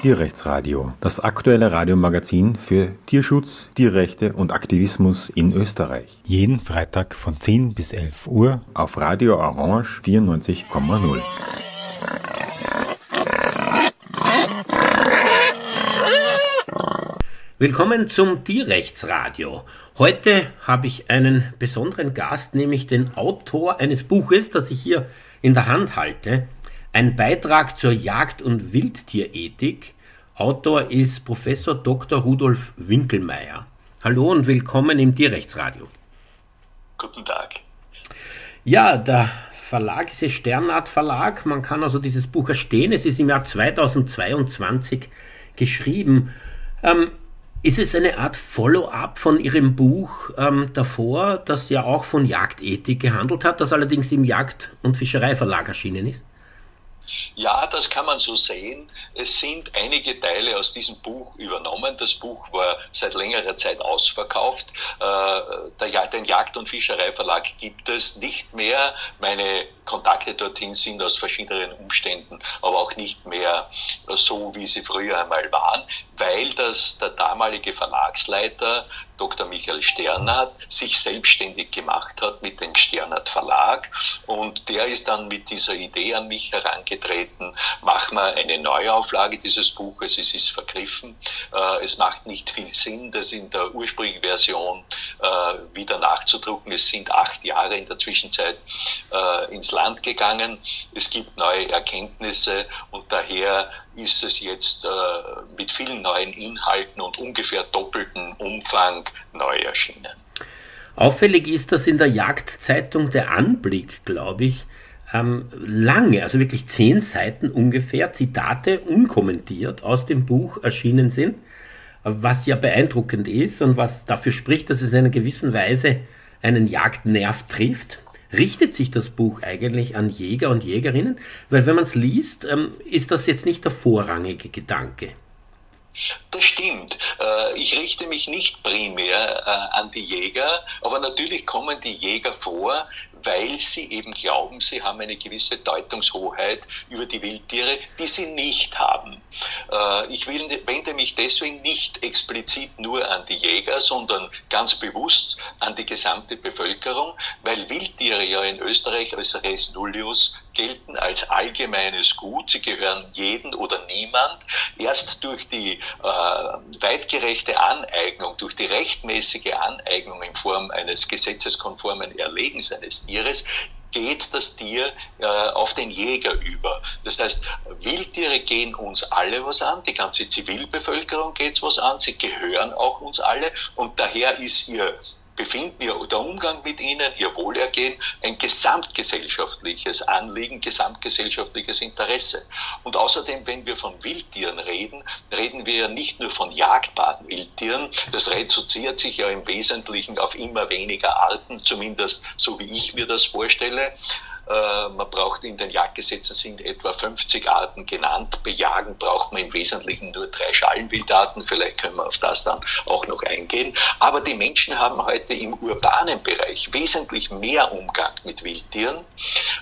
Tierrechtsradio, das aktuelle Radiomagazin für Tierschutz, Tierrechte und Aktivismus in Österreich. Jeden Freitag von 10 bis 11 Uhr auf Radio Orange 94,0. Willkommen zum Tierrechtsradio. Heute habe ich einen besonderen Gast, nämlich den Autor eines Buches, das ich hier in der Hand halte. Ein Beitrag zur Jagd- und Wildtierethik. Autor ist Professor Dr. Rudolf Winkelmeier. Hallo und willkommen im Tierrechtsradio. Guten Tag. Ja, der Verlag ist der Sternart Verlag. Man kann also dieses Buch erstehen. Es ist im Jahr 2022 geschrieben. Ähm, ist es eine Art Follow-up von Ihrem Buch ähm, davor, das ja auch von Jagdethik gehandelt hat, das allerdings im Jagd- und Fischereiverlag erschienen ist? Ja, das kann man so sehen. Es sind einige Teile aus diesem Buch übernommen. Das Buch war seit längerer Zeit ausverkauft. Äh, den Jagd- und Fischereiverlag gibt es nicht mehr. Meine Kontakte dorthin sind aus verschiedenen Umständen, aber auch nicht mehr so, wie sie früher einmal waren, weil das der damalige Verlagsleiter Dr. Michael Sternert sich selbstständig gemacht hat mit dem Sternert Verlag. Und der ist dann mit dieser Idee an mich herangetreten, machen wir eine Neuauflage dieses Buches, es ist vergriffen, äh, es macht nicht viel Sinn, das in der ursprünglichen Version äh, wieder nachzudrucken, es sind acht Jahre in der Zwischenzeit äh, ins Land gegangen, es gibt neue Erkenntnisse und daher ist es jetzt mit vielen neuen Inhalten und ungefähr doppelten Umfang neu erschienen. Auffällig ist, dass in der Jagdzeitung der Anblick, glaube ich, ähm, lange, also wirklich zehn Seiten ungefähr, Zitate unkommentiert aus dem Buch erschienen sind, was ja beeindruckend ist und was dafür spricht, dass es in einer gewissen Weise einen Jagdnerv trifft richtet sich das Buch eigentlich an Jäger und Jägerinnen? Weil wenn man es liest, ähm, ist das jetzt nicht der vorrangige Gedanke. Das stimmt. Äh, ich richte mich nicht primär äh, an die Jäger, aber natürlich kommen die Jäger vor, weil sie eben glauben, sie haben eine gewisse Deutungshoheit über die Wildtiere, die sie nicht haben. Äh, ich wende mich deswegen nicht explizit nur an die Jäger, sondern ganz bewusst an die gesamte Bevölkerung, weil Wildtiere ja in Österreich als Res Nullius gelten als allgemeines Gut. Sie gehören jeden oder niemand. Erst durch die äh, weitgerechte Aneignung, durch die rechtmäßige Aneignung in Form eines gesetzeskonformen Erlegens eines Tieres geht das Tier äh, auf den Jäger über. Das heißt, Wildtiere gehen uns alle was an, die ganze Zivilbevölkerung geht es was an, sie gehören auch uns alle und daher ist ihr befinden, ihr, der Umgang mit ihnen, ihr Wohlergehen ein gesamtgesellschaftliches Anliegen, gesamtgesellschaftliches Interesse. Und außerdem, wenn wir von Wildtieren reden, reden wir ja nicht nur von jagdbaren Wildtieren. Das reduziert sich ja im Wesentlichen auf immer weniger Arten, zumindest so wie ich mir das vorstelle. Äh, man braucht in den Jagdgesetzen sind etwa 50 Arten genannt. Bejagen braucht man im Wesentlichen nur drei Schallenwildarten. Vielleicht können wir auf das dann auch noch eingehen. Aber die Menschen haben heute im urbanen Bereich wesentlich mehr Umgang mit Wildtieren.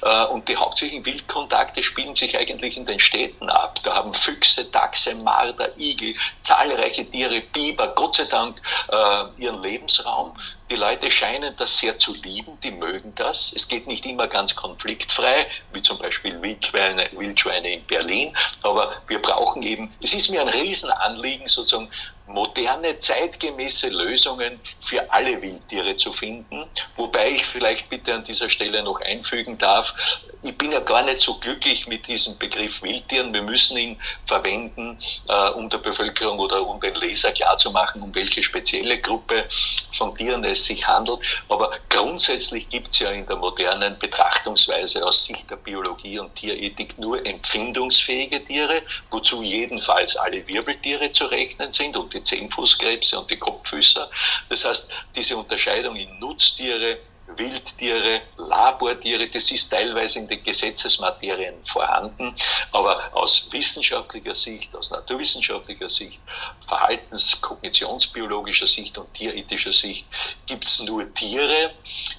Äh, und die hauptsächlichen Wildkontakte spielen sich eigentlich in den Städten ab. Da haben Füchse, Dachse, Marder, Igel, zahlreiche Tiere, Biber, Gott sei Dank äh, ihren Lebensraum. Die Leute scheinen das sehr zu lieben, die mögen das. Es geht nicht immer ganz konfliktfrei, wie zum Beispiel Wildschweine, Wildschweine in Berlin, aber wir brauchen eben, es ist mir ein Riesenanliegen, sozusagen moderne, zeitgemäße Lösungen für alle Wildtiere zu finden. Wobei ich vielleicht bitte an dieser Stelle noch einfügen darf, ich bin ja gar nicht so glücklich mit diesem Begriff Wildtieren. Wir müssen ihn verwenden, äh, um der Bevölkerung oder um den Leser klarzumachen, um welche spezielle Gruppe von Tieren es sich handelt. Aber grundsätzlich gibt es ja in der modernen Betrachtungsweise aus Sicht der Biologie und Tierethik nur empfindungsfähige Tiere, wozu jedenfalls alle Wirbeltiere zu rechnen sind und die Zehnfußkrebse und die Kopffüßer. Das heißt, diese Unterscheidung in Nutztiere, Wildtiere, Labortiere, das ist teilweise in den Gesetzesmaterien vorhanden, aber aus wissenschaftlicher Sicht, aus naturwissenschaftlicher Sicht, verhaltens-, kognitionsbiologischer Sicht und tierethischer Sicht gibt es nur Tiere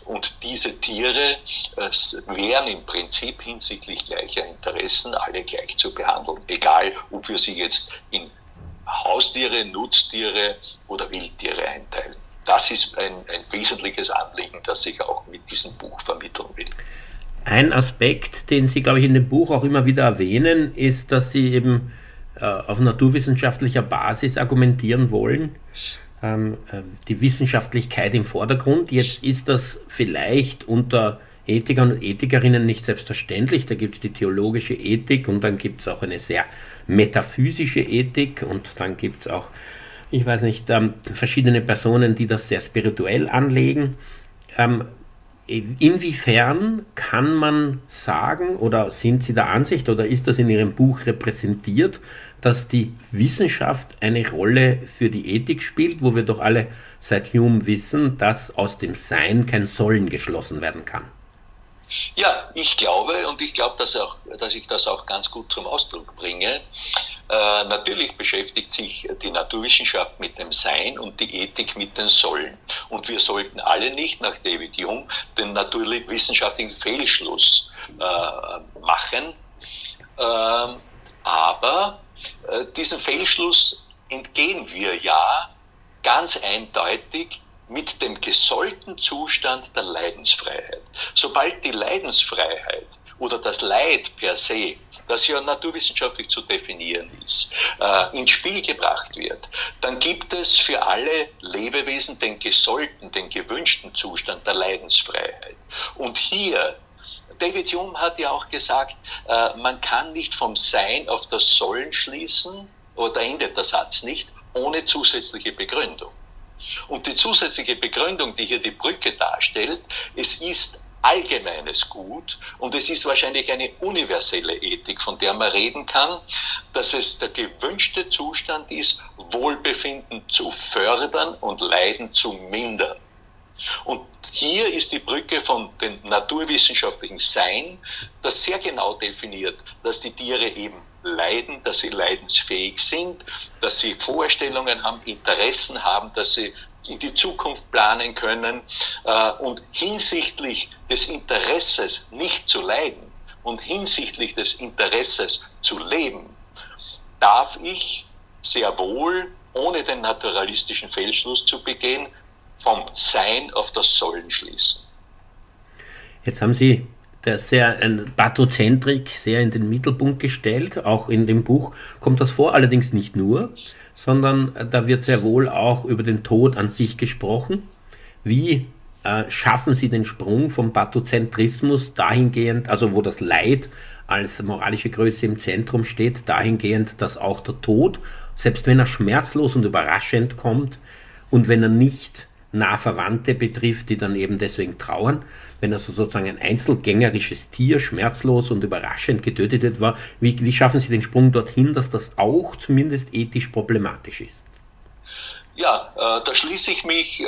und diese Tiere wären im Prinzip hinsichtlich gleicher Interessen alle gleich zu behandeln, egal ob wir sie jetzt in Haustiere, Nutztiere oder Wildtiere einteilen. Das ist ein, ein wesentliches Anliegen, das ich auch mit diesem Buch vermitteln will. Ein Aspekt, den Sie, glaube ich, in dem Buch auch immer wieder erwähnen, ist, dass Sie eben äh, auf naturwissenschaftlicher Basis argumentieren wollen. Ähm, äh, die Wissenschaftlichkeit im Vordergrund. Jetzt ist das vielleicht unter Ethikern und Ethikerinnen nicht selbstverständlich. Da gibt es die theologische Ethik und dann gibt es auch eine sehr metaphysische Ethik und dann gibt es auch, ich weiß nicht, ähm, verschiedene Personen, die das sehr spirituell anlegen. Ähm, inwiefern kann man sagen oder sind Sie der Ansicht oder ist das in Ihrem Buch repräsentiert, dass die Wissenschaft eine Rolle für die Ethik spielt, wo wir doch alle seit Hume wissen, dass aus dem Sein kein Sollen geschlossen werden kann? Ja, ich glaube und ich glaube, dass, dass ich das auch ganz gut zum Ausdruck bringe. Äh, natürlich beschäftigt sich die Naturwissenschaft mit dem Sein und die Ethik mit den Sollen. Und wir sollten alle nicht nach David Hume den naturwissenschaftlichen Fehlschluss äh, machen. Äh, aber diesem Fehlschluss entgehen wir ja ganz eindeutig mit dem gesollten Zustand der Leidensfreiheit. Sobald die Leidensfreiheit oder das Leid per se, das ja naturwissenschaftlich zu definieren ist, äh, ins Spiel gebracht wird, dann gibt es für alle Lebewesen den gesollten, den gewünschten Zustand der Leidensfreiheit. Und hier David Hume hat ja auch gesagt, äh, man kann nicht vom Sein auf das Sollen schließen, oder endet der Satz nicht, ohne zusätzliche Begründung. Und die zusätzliche Begründung, die hier die Brücke darstellt, es ist allgemeines Gut und es ist wahrscheinlich eine universelle Ethik, von der man reden kann, dass es der gewünschte Zustand ist, Wohlbefinden zu fördern und Leiden zu mindern. Und hier ist die Brücke von dem naturwissenschaftlichen Sein, das sehr genau definiert, dass die Tiere eben leiden, dass sie leidensfähig sind, dass sie Vorstellungen haben, Interessen haben, dass sie in die Zukunft planen können äh, und hinsichtlich des Interesses nicht zu leiden und hinsichtlich des Interesses zu leben, darf ich sehr wohl, ohne den naturalistischen Fehlschluss zu begehen, vom Sein auf das Sollen schließen. Jetzt haben Sie das sehr ein Pathozentrik sehr in den Mittelpunkt gestellt. Auch in dem Buch kommt das vor, allerdings nicht nur, sondern da wird sehr wohl auch über den Tod an sich gesprochen. Wie äh, schaffen Sie den Sprung vom Pathozentrismus dahingehend, also wo das Leid als moralische Größe im Zentrum steht, dahingehend, dass auch der Tod, selbst wenn er schmerzlos und überraschend kommt und wenn er nicht nah Verwandte betrifft, die dann eben deswegen trauern, wenn also sozusagen ein einzelgängerisches Tier schmerzlos und überraschend getötet war, wie, wie schaffen Sie den Sprung dorthin, dass das auch zumindest ethisch problematisch ist? Ja, äh, da schließe ich mich äh,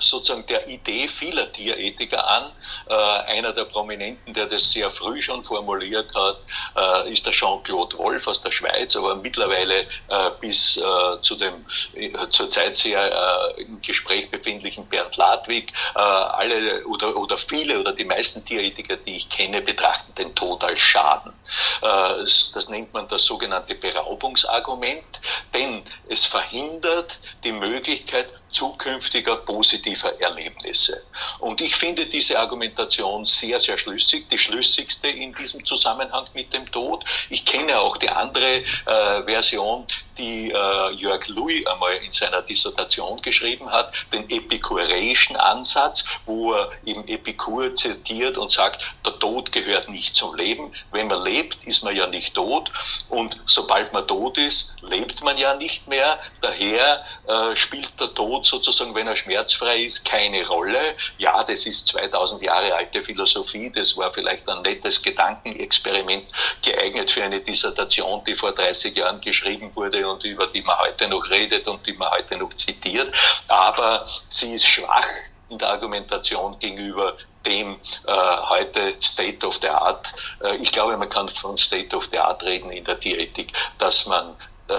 sozusagen der Idee vieler Tierethiker an. Äh, einer der Prominenten, der das sehr früh schon formuliert hat, äh, ist der Jean-Claude Wolf aus der Schweiz, aber mittlerweile äh, bis äh, zu dem äh, zurzeit sehr äh, im Gespräch befindlichen Bernd Ladwig. alle oder, oder viele oder die meisten Tierethiker, die ich kenne, betrachten den Tod als Schaden. das nennt man das sogenannte Beraubungsargument, denn es verhindert die Möglichkeit zukünftiger positiver Erlebnisse. Und ich finde diese Argumentation sehr, sehr schlüssig, die schlüssigste in diesem Zusammenhang mit dem Tod. Ich kenne auch die andere äh, Version, die äh, Jörg Louis einmal in seiner Dissertation geschrieben hat, den epikureischen Ansatz, wo er eben Epikur zitiert und sagt, der Tod gehört nicht zum Leben. Wenn man lebt, ist man ja nicht tot und sobald man tot ist, lebt man ja nicht mehr. Daher äh, spielt der Tod sozusagen, wenn er schmerzfrei ist, keine Rolle. Ja, das ist 2000 Jahre alte Philosophie, das war vielleicht ein nettes Gedankenexperiment, geeignet für eine Dissertation, die vor 30 Jahren geschrieben wurde und über die man heute noch redet und die man heute noch zitiert. Aber sie ist schwach in der Argumentation gegenüber dem äh, heute State of the Art. Äh, ich glaube, man kann von State of the Art reden in der Diätik, dass man äh,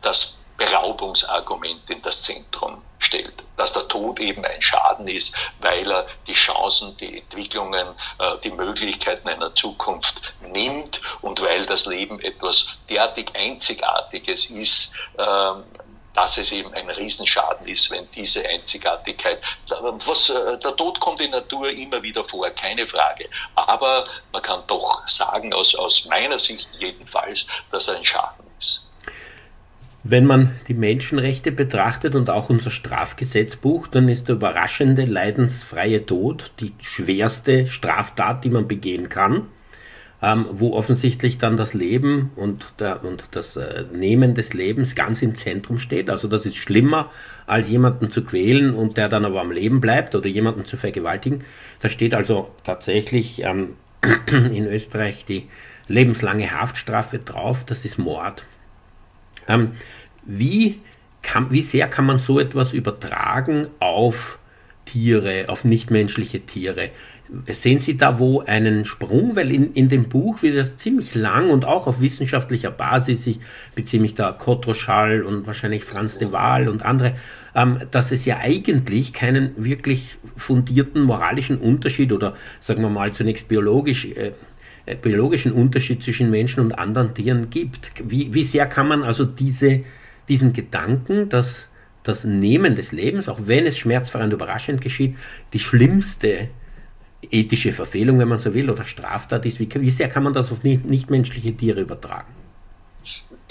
das Beraubungsargument in das Zentrum stellt, dass der Tod eben ein Schaden ist, weil er die Chancen, die Entwicklungen, äh, die Möglichkeiten einer Zukunft nimmt und weil das Leben etwas derartig Einzigartiges ist, ähm, dass es eben ein Riesenschaden ist, wenn diese Einzigartigkeit, was, äh, der Tod kommt in Natur immer wieder vor, keine Frage. Aber man kann doch sagen, aus, aus meiner Sicht jedenfalls, dass er ein Schaden ist. Wenn man die Menschenrechte betrachtet und auch unser Strafgesetzbuch, dann ist der überraschende leidensfreie Tod die schwerste Straftat, die man begehen kann ähm, wo offensichtlich dann das Leben und, der, und das äh, Nehmen des Lebens ganz im Zentrum steht. Also das ist schlimmer, als jemanden zu quälen und der dann aber am Leben bleibt oder jemanden zu vergewaltigen. Da steht also tatsächlich ähm, in Österreich die lebenslange Haftstrafe drauf, das ist Mord. Ähm, wie, kann, wie sehr kann man so etwas übertragen auf Tiere, auf nichtmenschliche Tiere? Sehen Sie da wo einen Sprung? Weil in, in dem Buch wird das ziemlich lang und auch auf wissenschaftlicher Basis, ich beziehe mich da Kotroschall und wahrscheinlich Franz de Waal und andere, ähm, dass es ja eigentlich keinen wirklich fundierten moralischen Unterschied oder sagen wir mal zunächst biologisch, äh, biologischen Unterschied zwischen Menschen und anderen Tieren gibt. Wie, wie sehr kann man also diese, diesen Gedanken, dass das Nehmen des Lebens, auch wenn es schmerzfrei und überraschend geschieht, die schlimmste ethische Verfehlung, wenn man so will, oder Straftat ist. Wie, wie sehr kann man das auf nichtmenschliche Tiere übertragen?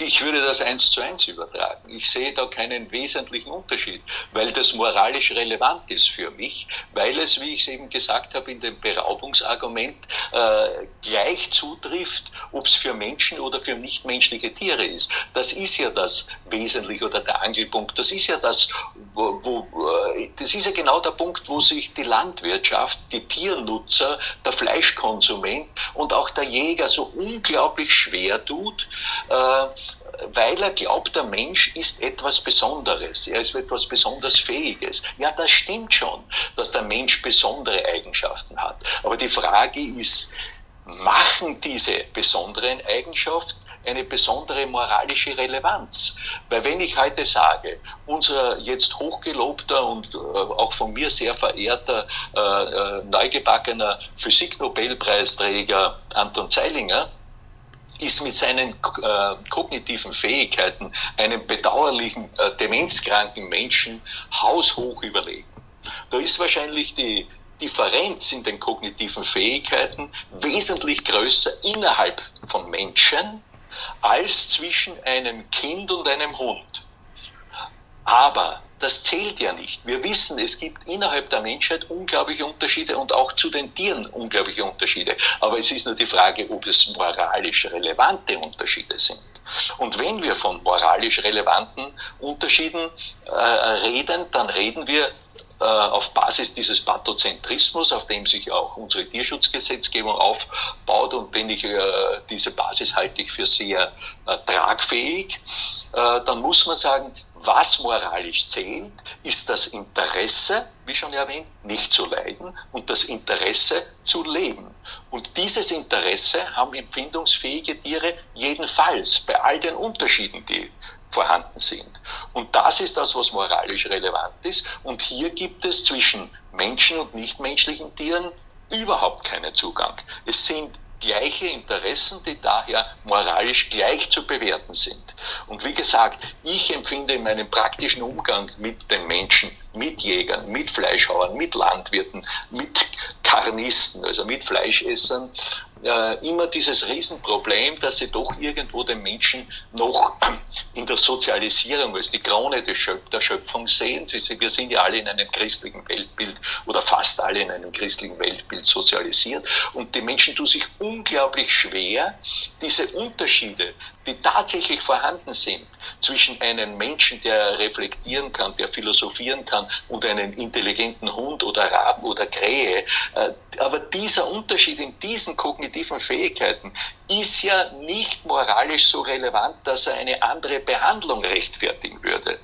Ich würde das eins zu eins übertragen. Ich sehe da keinen wesentlichen Unterschied, weil das moralisch relevant ist für mich, weil es, wie ich es eben gesagt habe, in dem Beraubungsargument äh, gleich zutrifft, ob es für Menschen oder für nichtmenschliche Tiere ist. Das ist ja das Wesentliche oder der Angelpunkt. Das ist ja das, wo, wo äh, das ist ja genau der Punkt, wo sich die Landwirtschaft, die Tiernutzer, der Fleischkonsument und auch der Jäger so unglaublich schwer tut. Äh, weil er glaubt, der Mensch ist etwas Besonderes, er ist etwas besonders Fähiges. Ja, das stimmt schon, dass der Mensch besondere Eigenschaften hat. Aber die Frage ist, machen diese besonderen Eigenschaften eine besondere moralische Relevanz. Weil wenn ich heute sage, unser jetzt hochgelobter und äh, auch von mir sehr verehrter äh, äh neugebackener Physiknobelpreisträger Anton Zeilinger ist mit seinen äh, kognitiven Fähigkeiten einem bedauerlichen, äh, demenzkranken Menschen haushoch überlegen. Da ist wahrscheinlich die Differenz in den kognitiven Fähigkeiten wesentlich größer innerhalb von Menschen als zwischen einem Kind und einem Hund. Aber das zählt ja nicht. Wir wissen, es gibt innerhalb der Menschheit unglaubliche Unterschiede und auch zu den Tieren unglaubliche Unterschiede. Aber es ist nur die Frage, ob es moralisch relevante Unterschiede sind. Und wenn wir von moralisch relevanten Unterschieden äh, reden, dann reden wir äh, auf Basis dieses Pathozentrismus, auf dem sich auch unsere Tierschutzgesetzgebung aufbaut. Und wenn ich äh, diese Basis halte ich für sehr äh, tragfähig, äh, dann muss man sagen, was moralisch zählt, ist das Interesse, wie schon erwähnt, nicht zu leiden und das Interesse zu leben. Und dieses Interesse haben empfindungsfähige Tiere jedenfalls bei all den Unterschieden, die vorhanden sind. Und das ist das, was moralisch relevant ist. Und hier gibt es zwischen Menschen und nichtmenschlichen Tieren überhaupt keinen Zugang. Es sind gleiche Interessen, die daher moralisch gleich zu bewerten sind. Und wie gesagt, ich empfinde in meinem praktischen Umgang mit den Menschen, mit Jägern, mit Fleischhauern, mit Landwirten, mit Karnisten, also mit Fleischessern, äh, immer dieses Riesenproblem, dass sie doch irgendwo den Menschen noch in der Sozialisierung als die Krone der Schöpfung sehen. Wir sind ja alle in einem christlichen Weltbild oder fast alle in einem christlichen Weltbild sozialisiert und die Menschen tun sich unglaublich schwer, diese Unterschiede, die tatsächlich vorhanden sind zwischen einem Menschen, der reflektieren kann, der philosophieren kann und einem intelligenten Hund oder Raben oder Krähe. Äh, aber dieser Unterschied in diesen kognitiven Fähigkeiten ist ja nicht moralisch so relevant, dass er eine andere Behandlung rechtfertigen würde.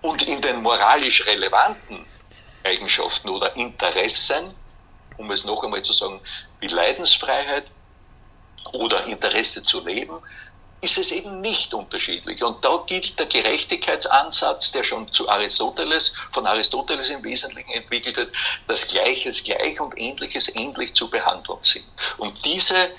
Und in den moralisch relevanten Eigenschaften oder Interessen, um es noch einmal zu sagen, wie Leidensfreiheit oder Interesse zu leben, ist es eben nicht unterschiedlich. Und da gilt der Gerechtigkeitsansatz, der schon zu Aristoteles, von Aristoteles im Wesentlichen entwickelt wird, dass Gleiches gleich und Ähnliches ähnlich zu behandeln sind. Und diese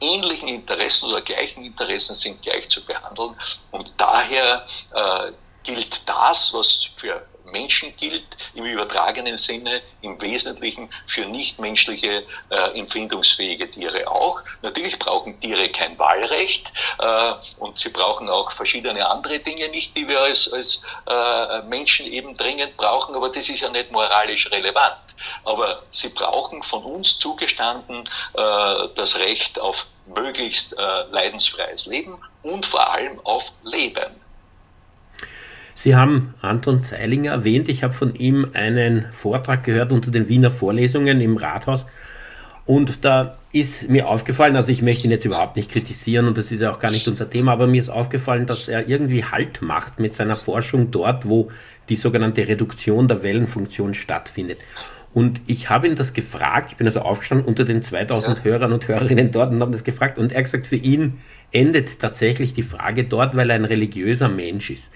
ähnlichen Interessen oder gleichen Interessen sind gleich zu behandeln. Und daher äh, gilt das, was für Menschen gilt, im übertragenen Sinne im Wesentlichen für nichtmenschliche äh, empfindungsfähige Tiere auch. Natürlich brauchen Tiere kein Wahlrecht äh, und sie brauchen auch verschiedene andere Dinge nicht, die wir als, als äh, Menschen eben dringend brauchen, aber das ist ja nicht moralisch relevant. Aber sie brauchen von uns zugestanden äh, das Recht auf möglichst äh, leidensfreies Leben und vor allem auf Leben. Sie haben Anton Zeilinger erwähnt. Ich habe von ihm einen Vortrag gehört unter den Wiener Vorlesungen im Rathaus. Und da ist mir aufgefallen, also ich möchte ihn jetzt überhaupt nicht kritisieren und das ist ja auch gar nicht unser Thema, aber mir ist aufgefallen, dass er irgendwie Halt macht mit seiner Forschung dort, wo die sogenannte Reduktion der Wellenfunktion stattfindet. Und ich habe ihn das gefragt, ich bin also aufgestanden unter den 2000 ja. Hörern und Hörerinnen dort und habe das gefragt und er hat gesagt, für ihn endet tatsächlich die Frage dort, weil er ein religiöser Mensch ist.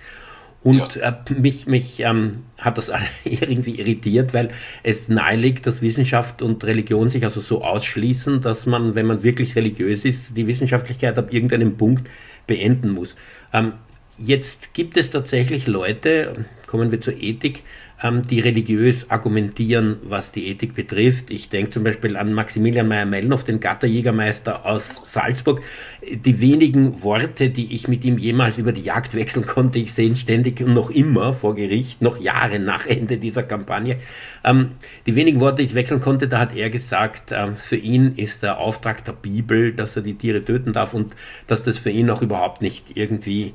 Und ja. äh, mich, mich ähm, hat das irgendwie irritiert, weil es naheliegt, dass Wissenschaft und Religion sich also so ausschließen, dass man, wenn man wirklich religiös ist, die Wissenschaftlichkeit ab irgendeinem Punkt beenden muss. Ähm, jetzt gibt es tatsächlich Leute, kommen wir zur Ethik, die religiös argumentieren, was die Ethik betrifft. Ich denke zum Beispiel an Maximilian Meyer-Mellnow, den Gatterjägermeister aus Salzburg. Die wenigen Worte, die ich mit ihm jemals über die Jagd wechseln konnte, ich sehe ihn ständig und noch immer vor Gericht, noch Jahre nach Ende dieser Kampagne. Ähm, die wenigen Worte, die ich wechseln konnte, da hat er gesagt, äh, für ihn ist der Auftrag der Bibel, dass er die Tiere töten darf und dass das für ihn auch überhaupt nicht irgendwie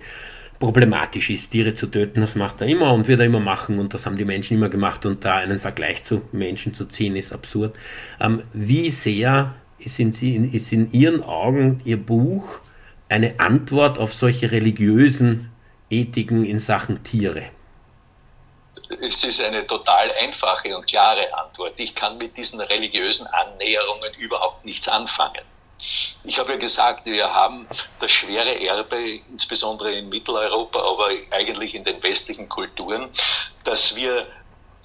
problematisch ist, Tiere zu töten. Das macht er immer und wird er immer machen und das haben die Menschen immer gemacht und da einen Vergleich zu Menschen zu ziehen, ist absurd. Ähm, wie sehr ist in, ist in Ihren Augen Ihr Buch eine Antwort auf solche religiösen Ethiken in Sachen Tiere? Es ist eine total einfache und klare Antwort. Ich kann mit diesen religiösen Annäherungen überhaupt nichts anfangen. Ich habe ja gesagt, wir haben das schwere Erbe, insbesondere in Mitteleuropa, aber eigentlich in den westlichen Kulturen, dass wir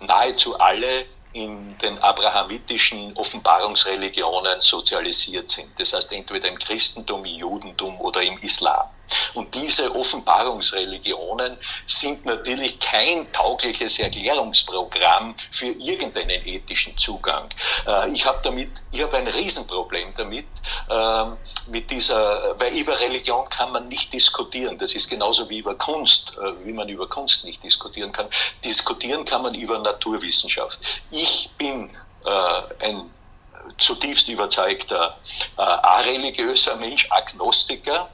nahezu alle in den abrahamitischen Offenbarungsreligionen sozialisiert sind. Das heißt entweder im Christentum, im Judentum oder im Islam. Und diese Offenbarungsreligionen sind natürlich kein taugliches Erklärungsprogramm für irgendeinen ethischen Zugang. Äh, ich habe damit, ich habe ein Riesenproblem damit, ähm, mit dieser, weil über Religion kann man nicht diskutieren. Das ist genauso wie über Kunst, äh, wie man über Kunst nicht diskutieren kann. Diskutieren kann man über Naturwissenschaft. Ich bin äh, ein zutiefst überzeugter areligiöser Mensch, Agnostiker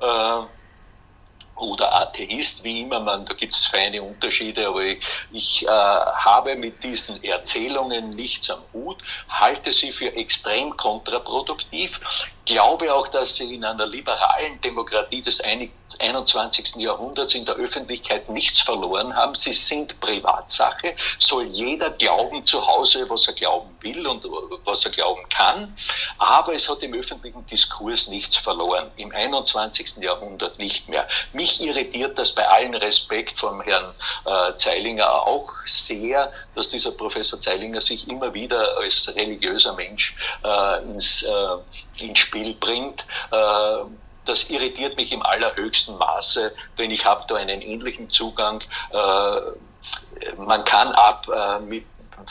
äh, oder Atheist, wie immer man, da gibt es feine Unterschiede, aber ich, ich äh, habe mit diesen Erzählungen nichts am Hut, halte sie für extrem kontraproduktiv, glaube auch, dass sie in einer liberalen Demokratie des 21. Jahrhunderts in der Öffentlichkeit nichts verloren haben. Sie sind Privatsache, soll jeder glauben zu Hause, was er glauben will und was er glauben kann, aber es hat im öffentlichen Diskurs nichts verloren, im 21. Jahrhundert nicht mehr. Mich irritiert das bei allen Respekt vom Herrn äh, Zeilinger auch sehr, dass dieser Professor Zeilinger sich immer wieder als religiöser Mensch äh, ins, äh, ins Spiel Spiel bringt. Äh, das irritiert mich im allerhöchsten Maße, denn ich habe da einen ähnlichen Zugang. Äh, man kann ab äh, mit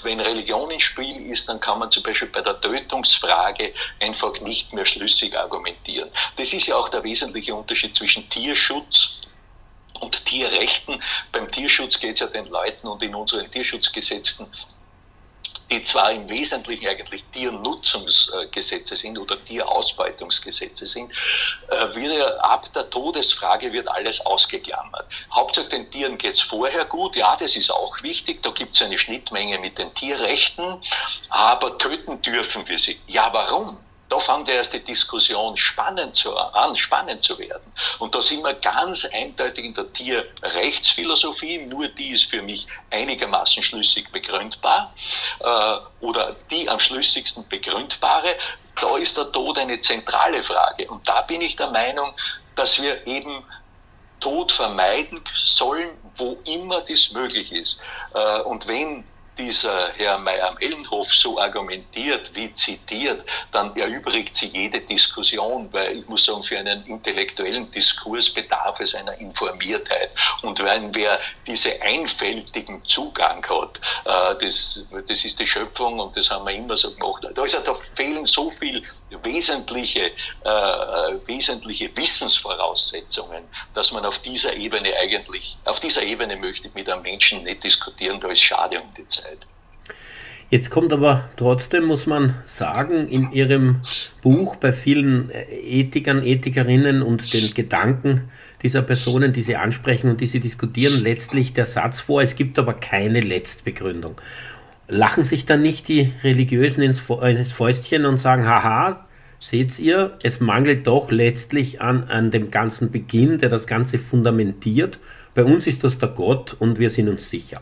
wenn Religion ins Spiel ist, dann kann man zum Beispiel bei der Tötungsfrage einfach nicht mehr schlüssig argumentieren. Das ist ja auch der wesentliche Unterschied zwischen Tierschutz und Tierrechten. Beim Tierschutz geht es ja den Leuten und in unseren Tierschutzgesetzen die zwar im Wesentlichen eigentlich Tiernutzungsgesetze sind oder Tierausbeutungsgesetze sind, äh, wird ab der Todesfrage wird alles ausgeklammert. Hauptsache den Tieren geht es vorher gut, ja, das ist auch wichtig, da gibt es eine Schnittmenge mit den Tierrechten, aber töten dürfen wir sie. Ja, warum? Da fängt erst die Diskussion spannend zu, an, spannend zu werden. Und da sind wir ganz eindeutig in der Tierrechtsphilosophie, nur die ist für mich einigermaßen schlüssig begründbar äh, oder die am schlüssigsten begründbare. Da ist der Tod eine zentrale Frage. Und da bin ich der Meinung, dass wir eben Tod vermeiden sollen, wo immer dies möglich ist. Äh, und wenn dieser Herr Meyer-Mellenhof so argumentiert wie zitiert, dann erübrigt sie jede Diskussion, weil ich muss sagen, für einen intellektuellen Diskurs bedarf es einer Informiertheit. Und wenn wer diese einfältigen Zugang hat, äh, das, das ist die Schöpfung und das haben wir immer so gemacht. Da, ist, da fehlen so viel wesentliche, äh, wesentliche Wissensvoraussetzungen, dass man auf dieser Ebene eigentlich, auf dieser Ebene möchte ich mit einem Menschen nicht diskutieren, da ist schade um die Zeit. Jetzt kommt aber trotzdem, muss man sagen, in Ihrem Buch bei vielen Ethikern, Ethikerinnen und den Gedanken dieser Personen, die Sie ansprechen und die Sie diskutieren, letztlich der Satz vor, es gibt aber keine Letztbegründung. Lachen sich dann nicht die Religiösen ins Fäustchen und sagen, haha, seht ihr, es mangelt doch letztlich an, an dem ganzen Beginn, der das Ganze fundamentiert. Bei uns ist das der Gott und wir sind uns sicher.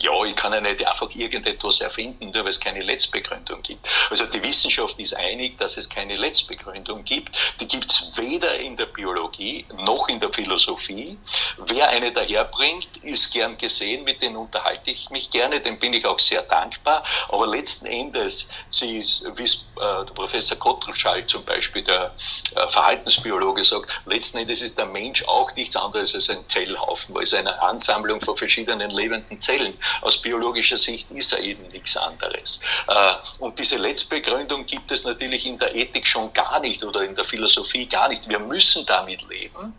Ja, ich kann ja nicht einfach irgendetwas erfinden, nur weil es keine Letztbegründung gibt. Also die Wissenschaft ist einig, dass es keine Letztbegründung gibt. Die gibt es weder in der Biologie noch in der Philosophie. Wer eine daherbringt, ist gern gesehen, mit denen unterhalte ich mich gerne, dem bin ich auch sehr dankbar. Aber letzten Endes, sie ist, wie es äh, der Professor Gottschalk zum Beispiel, der äh, Verhaltensbiologe sagt, letzten Endes ist der Mensch auch nichts anderes als ein Zellhaufen, es eine Ansammlung von verschiedenen lebenden Zellen aus biologischer Sicht ist er eben nichts anderes. Äh, und diese Letztbegründung gibt es natürlich in der Ethik schon gar nicht oder in der Philosophie gar nicht. Wir müssen damit leben,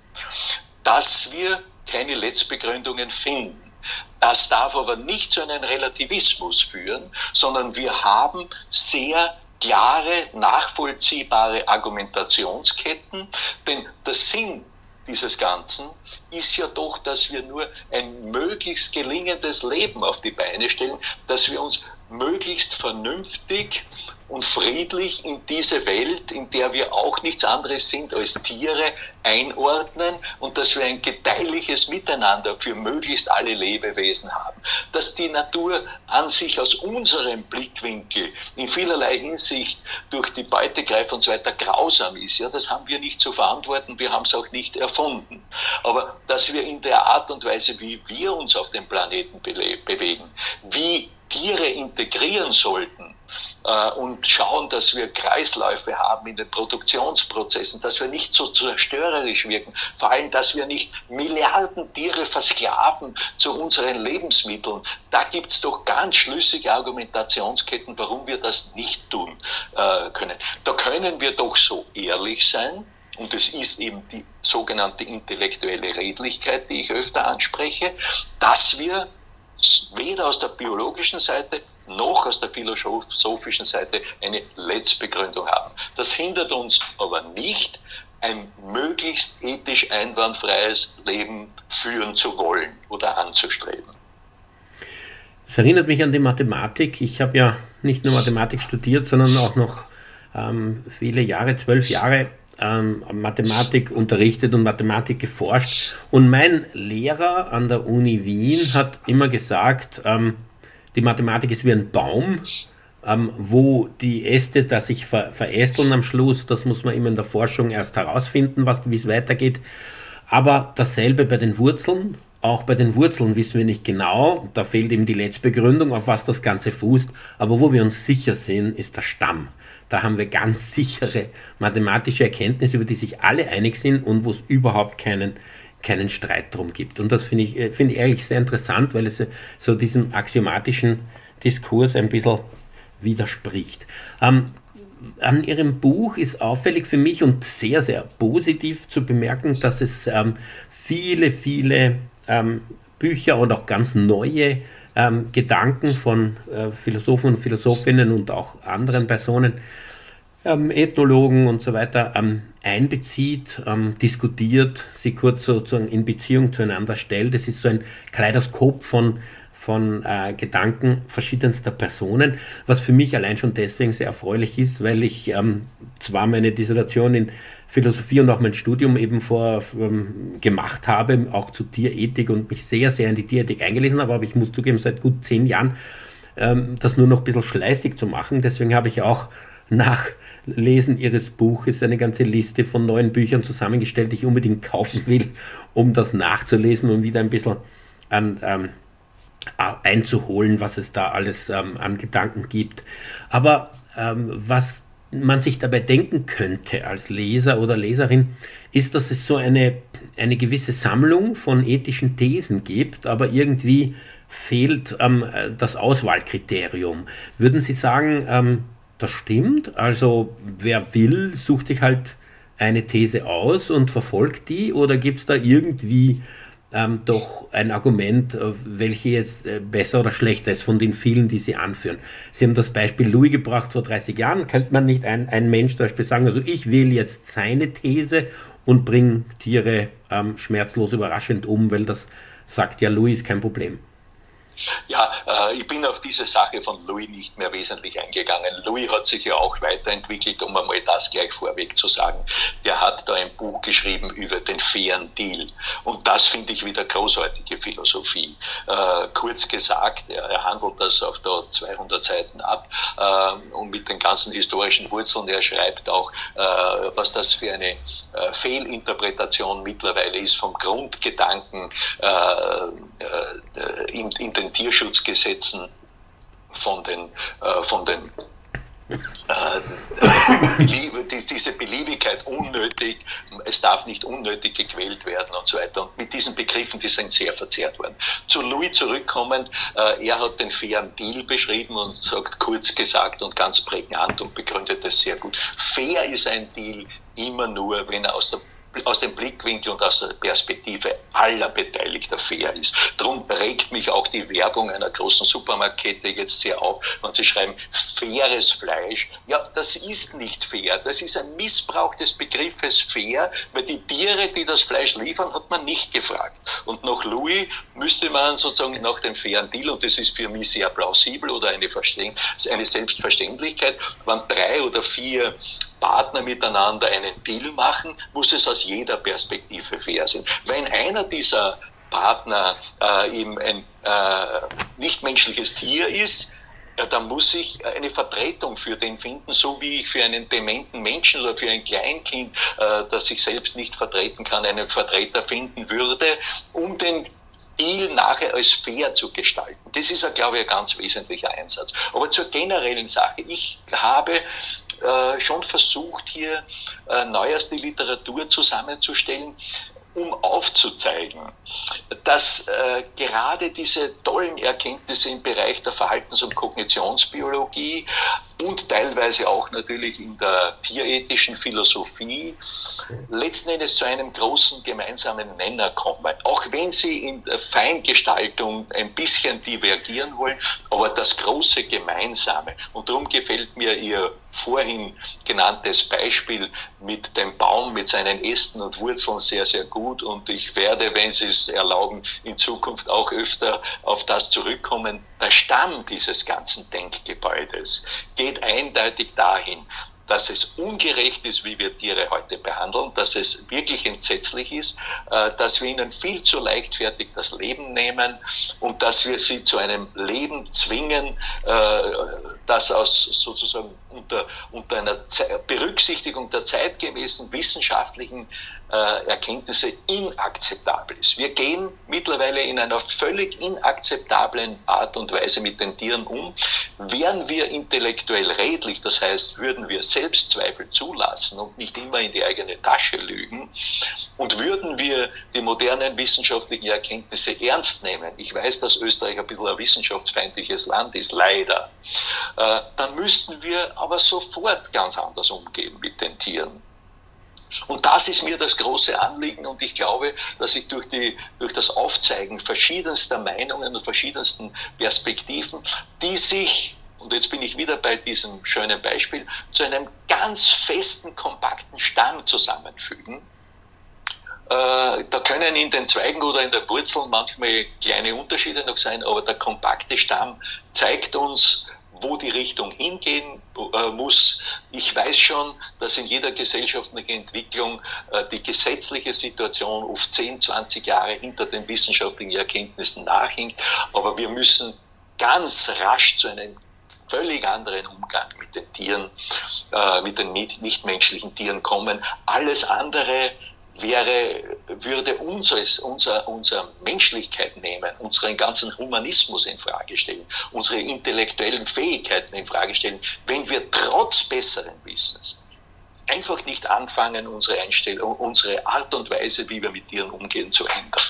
dass wir keine Letztbegründungen finden. Das darf aber nicht zu einem Relativismus führen, sondern wir haben sehr klare, nachvollziehbare Argumentationsketten, denn der Sinn dieses Ganzen ist ja doch, dass wir nur ein möglichst gelingendes Leben auf die Beine stellen, dass wir uns möglichst vernünftig und friedlich in diese Welt, in der wir auch nichts anderes sind als Tiere, einordnen und dass wir ein gedeihliches Miteinander für möglichst alle Lebewesen haben. Dass die Natur an sich aus unserem Blickwinkel in vielerlei Hinsicht durch die Beutegreifer und so weiter grausam ist, ja, das haben wir nicht zu verantworten, wir haben es auch nicht erfunden. Aber dass wir in der Art und Weise, wie wir uns auf dem Planeten bewegen, wie Tiere integrieren sollten äh, und schauen, dass wir Kreisläufe haben in den Produktionsprozessen, dass wir nicht so zerstörerisch wirken, vor allem, dass wir nicht Milliarden Tiere versklaven zu unseren Lebensmitteln. Da gibt es doch ganz schlüssige Argumentationsketten, warum wir das nicht tun äh, können. Da können wir doch so ehrlich sein, und es ist eben die sogenannte intellektuelle Redlichkeit, die ich öfter anspreche, dass wir weder aus der biologischen Seite noch aus der philosophischen Seite eine Letztbegründung haben. Das hindert uns aber nicht, ein möglichst ethisch einwandfreies Leben führen zu wollen oder anzustreben. Es erinnert mich an die Mathematik. Ich habe ja nicht nur Mathematik studiert, sondern auch noch ähm, viele Jahre, zwölf Jahre ähm, Mathematik unterrichtet und Mathematik geforscht. Und mein Lehrer an der Uni Wien hat immer gesagt, ähm, die Mathematik ist wie ein Baum, ähm, wo die Äste da sich ver verästeln am Schluss. Das muss man immer in der Forschung erst herausfinden, wie es weitergeht. Aber dasselbe bei den Wurzeln. Auch bei den Wurzeln wissen wir nicht genau, da fehlt eben die Letztbegründung, auf was das Ganze fußt. Aber wo wir uns sicher sind, ist der Stamm. Da haben wir ganz sichere mathematische Erkenntnisse, über die sich alle einig sind und wo es überhaupt keinen, keinen Streit drum gibt. Und das finde ich, äh, finde ich eigentlich sehr interessant, weil es so diesem axiomatischen Diskurs ein bisschen widerspricht. Ähm, an Ihrem Buch ist auffällig für mich und sehr, sehr positiv zu bemerken, dass es ähm, viele, viele ähm, Bücher und auch ganz neue ähm, Gedanken von äh, Philosophen und Philosophinnen und auch anderen Personen, ähm, Ethnologen und so weiter, ähm, einbezieht, ähm, diskutiert, sie kurz sozusagen in Beziehung zueinander stellt. Es ist so ein Kaleidoskop von, von äh, Gedanken verschiedenster Personen, was für mich allein schon deswegen sehr erfreulich ist, weil ich ähm, zwar meine Dissertation in Philosophie und auch mein Studium eben vor ähm, gemacht habe, auch zu Tierethik und mich sehr, sehr in die Tierethik eingelesen habe, aber ich muss zugeben, seit gut zehn Jahren ähm, das nur noch ein bisschen schleißig zu machen. Deswegen habe ich auch nach Lesen Ihres Buches eine ganze Liste von neuen Büchern zusammengestellt, die ich unbedingt kaufen will, um das nachzulesen und wieder ein bisschen an ähm, einzuholen, was es da alles ähm, an Gedanken gibt. Aber ähm, was man sich dabei denken könnte als Leser oder Leserin, ist, dass es so eine, eine gewisse Sammlung von ethischen Thesen gibt, aber irgendwie fehlt ähm, das Auswahlkriterium. Würden Sie sagen, ähm, das stimmt? Also wer will, sucht sich halt eine These aus und verfolgt die oder gibt es da irgendwie ähm, doch ein Argument, äh, welche jetzt äh, besser oder schlechter ist von den vielen, die Sie anführen. Sie haben das Beispiel Louis gebracht vor 30 Jahren. Könnte man nicht ein, ein Mensch zum Beispiel sagen, also ich wähle jetzt seine These und bringe Tiere ähm, schmerzlos überraschend um, weil das sagt ja Louis ist kein Problem. Ja, äh, ich bin auf diese Sache von Louis nicht mehr wesentlich eingegangen. Louis hat sich ja auch weiterentwickelt, um einmal das gleich vorweg zu sagen. Der hat da ein Buch geschrieben über den fairen Deal. Und das finde ich wieder großartige Philosophie. Äh, kurz gesagt, er, er, handelt das auf da 200 Seiten ab äh, und mit den ganzen historischen Wurzeln. Er schreibt auch, äh, was das für eine äh, Fehlinterpretation mittlerweile ist vom Grundgedanken äh, in, in den Tierschutzgesetzen von den, äh, von den äh, diese Beliebigkeit unnötig, es darf nicht unnötig gequält werden und so weiter. Und mit diesen Begriffen, die sind sehr verzerrt worden. Zu Louis zurückkommend, äh, er hat den fairen Deal beschrieben und sagt kurz gesagt und ganz prägnant und begründet es sehr gut. Fair ist ein Deal immer nur, wenn er aus der aus dem Blickwinkel und aus der Perspektive aller Beteiligter fair ist. Darum regt mich auch die Werbung einer großen Supermarktkette jetzt sehr auf, wenn sie schreiben, faires Fleisch. Ja, das ist nicht fair. Das ist ein Missbrauch des Begriffes fair, weil die Tiere, die das Fleisch liefern, hat man nicht gefragt. Und nach Louis müsste man sozusagen nach dem fairen Deal, und das ist für mich sehr plausibel oder eine, eine Selbstverständlichkeit, wenn drei oder vier Partner miteinander einen Deal machen, muss es jeder Perspektive fair sein. Wenn einer dieser Partner äh, eben ein äh, nichtmenschliches Tier ist, ja, dann muss ich eine Vertretung für den finden, so wie ich für einen dementen Menschen oder für ein Kleinkind, äh, das sich selbst nicht vertreten kann, einen Vertreter finden würde, um den Deal nachher als fair zu gestalten. Das ist, glaube ich, ein ganz wesentlicher Einsatz. Aber zur generellen Sache. Ich habe äh, schon versucht, hier äh, neuerste Literatur zusammenzustellen, um aufzuzeigen, dass äh, gerade diese tollen Erkenntnisse im Bereich der Verhaltens- und Kognitionsbiologie und teilweise auch natürlich in der tierethischen Philosophie letzten Endes zu einem großen gemeinsamen Nenner kommen. Auch wenn sie in der Feingestaltung ein bisschen divergieren wollen, aber das große Gemeinsame. Und darum gefällt mir Ihr vorhin genanntes Beispiel mit dem Baum, mit seinen Ästen und Wurzeln sehr, sehr gut. Und ich werde, wenn Sie es erlauben, in Zukunft auch öfter auf das zurückkommen. Der Stamm dieses ganzen Denkgebäudes geht eindeutig dahin, dass es ungerecht ist, wie wir Tiere heute behandeln, dass es wirklich entsetzlich ist, äh, dass wir ihnen viel zu leichtfertig das Leben nehmen und dass wir sie zu einem Leben zwingen, äh, das aus sozusagen unter, unter einer Berücksichtigung der zeitgemäßen wissenschaftlichen äh, Erkenntnisse inakzeptabel ist. Wir gehen mittlerweile in einer völlig inakzeptablen Art und Weise mit den Tieren um. Wären wir intellektuell redlich, das heißt, würden wir Selbstzweifel zulassen und nicht immer in die eigene Tasche lügen und würden wir die modernen wissenschaftlichen Erkenntnisse ernst nehmen, ich weiß, dass Österreich ein bisschen ein wissenschaftsfeindliches Land ist, leider, äh, dann müssten wir aber sofort ganz anders umgehen mit den Tieren. Und das ist mir das große Anliegen und ich glaube, dass ich durch, die, durch das Aufzeigen verschiedenster Meinungen und verschiedensten Perspektiven, die sich und jetzt bin ich wieder bei diesem schönen Beispiel, zu einem ganz festen, kompakten Stamm zusammenfügen, Äh, da können in den Zweigen oder in der Wurzel manchmal kleine Unterschiede noch sein, aber der kompakte Stamm zeigt uns, wo die Richtung hingehen äh, muss. Ich weiß schon, dass in jeder gesellschaftlichen Entwicklung äh, die gesetzliche Situation oft 10, 20 Jahre hinter den wissenschaftlichen Erkenntnissen nachhinkt, aber wir müssen ganz rasch zu einem völlig anderen Umgang mit den Tieren, äh, mit den nichtmenschlichen Tieren kommen. Alles andere wäre, würde unseres, unser, unsere Menschlichkeit nehmen, unseren ganzen Humanismus in Frage stellen, unsere intellektuellen Fähigkeiten in Frage stellen, wenn wir trotz besseren Wissens einfach nicht anfangen, unsere Einstellung, unsere Art und Weise, wie wir mit Tieren umgehen, zu ändern.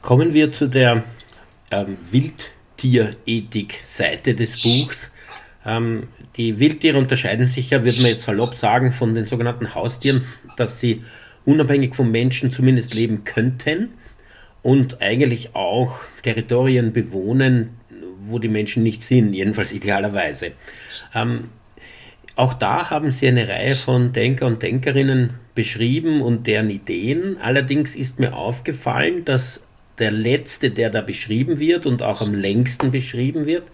Kommen wir zu der ähm, Wildtierethik-Seite des Buchs. Ähm, die Wildtiere unterscheiden sich ja, würde man jetzt salopp sagen, von den sogenannten Haustieren, dass sie unabhängig vom Menschen zumindest leben könnten und eigentlich auch Territorien bewohnen, wo die Menschen nicht sind, jedenfalls idealerweise. Ähm, auch da haben sie eine Reihe von Denker und Denkerinnen beschrieben und deren Ideen. Allerdings ist mir aufgefallen, dass der letzte, der da beschrieben wird und auch am längsten beschrieben wird,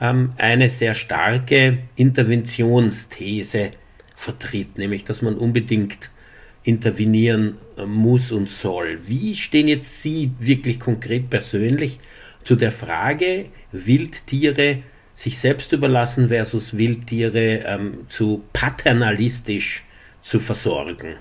ähm, eine sehr starke Interventionsthese vertritt, nämlich dass man unbedingt intervenieren äh, muss und soll. Wie stehen jetzt Sie wirklich konkret persönlich zu der Frage, Wildtiere sich selbst überlassen versus Wildtiere ähm, zu paternalistisch zu versorgen?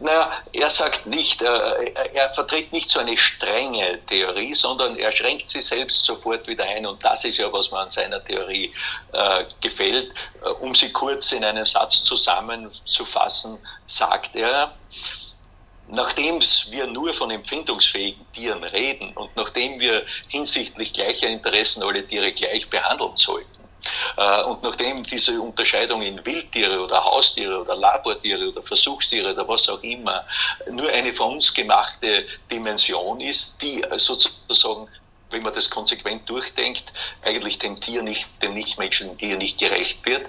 Naja, er sagt nicht, äh, er vertritt nicht so eine strenge Theorie, sondern er schränkt sie selbst sofort wieder ein. Und das ist ja, was mir an seiner Theorie äh, gefällt. Äh, um sie kurz in einem Satz zusammenzufassen, sagt er, nachdem wir nur von empfindungsfähigen Tieren reden und nachdem wir hinsichtlich gleicher Interessen alle Tiere gleich behandeln sollten, und nachdem diese Unterscheidung in Wildtiere oder Haustiere oder Labortiere oder Versuchstiere oder was auch immer nur eine von uns gemachte Dimension ist, die sozusagen wenn man das konsequent durchdenkt, eigentlich dem Tier nicht, dem nichtmenschlichen Tier nicht gerecht wird,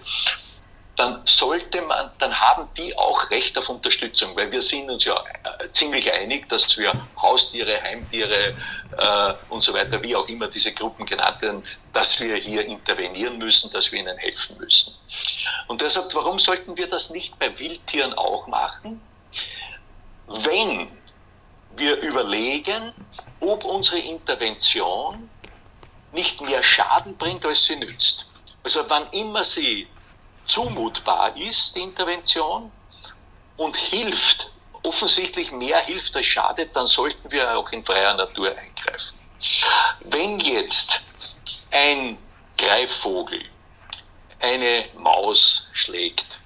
dann sollte man, dann haben die auch Recht auf Unterstützung, weil wir sind uns ja äh, ziemlich einig, dass wir Haustiere, Heimtiere äh, und so weiter, wie auch immer diese Gruppen genannt werden, dass wir hier intervenieren müssen, dass wir ihnen helfen müssen. Und sagt, warum sollten wir das nicht bei Wildtieren auch machen? Wenn wir überlegen, ob unsere Intervention nicht mehr Schaden bringt, als sie nützt. Also wann immer sie zumutbar ist, die Intervention, und hilft, offensichtlich mehr hilft als schadet, dann sollten wir auch in freier Natur eingreifen. Wenn jetzt ein Greifvogel eine Maus schlägt,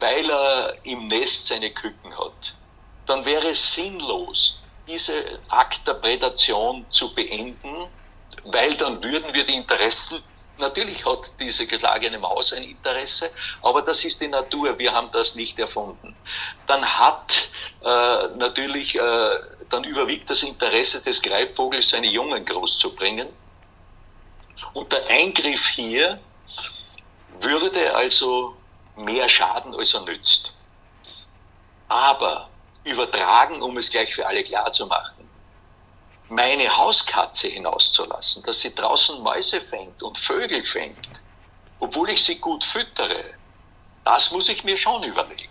weil er im Nest seine Küken hat, dann wäre es sinnlos, diese Akt der Prädation zu beenden, weil dann würden wir die Interessen Natürlich hat diese geschlagene Maus ein Interesse, aber das ist die Natur, wir haben das nicht erfunden. Dann hat äh, natürlich, äh, dann überwiegt das Interesse des Greifvogels, seine Jungen großzubringen. Und der Eingriff hier würde also mehr schaden, als er nützt. Aber übertragen, um es gleich für alle klar zu machen, meine Hauskatze hinauszulassen, dass sie draußen Mäuse fängt und Vögel fängt, obwohl ich sie gut füttere, das muss ich mir schon überlegen.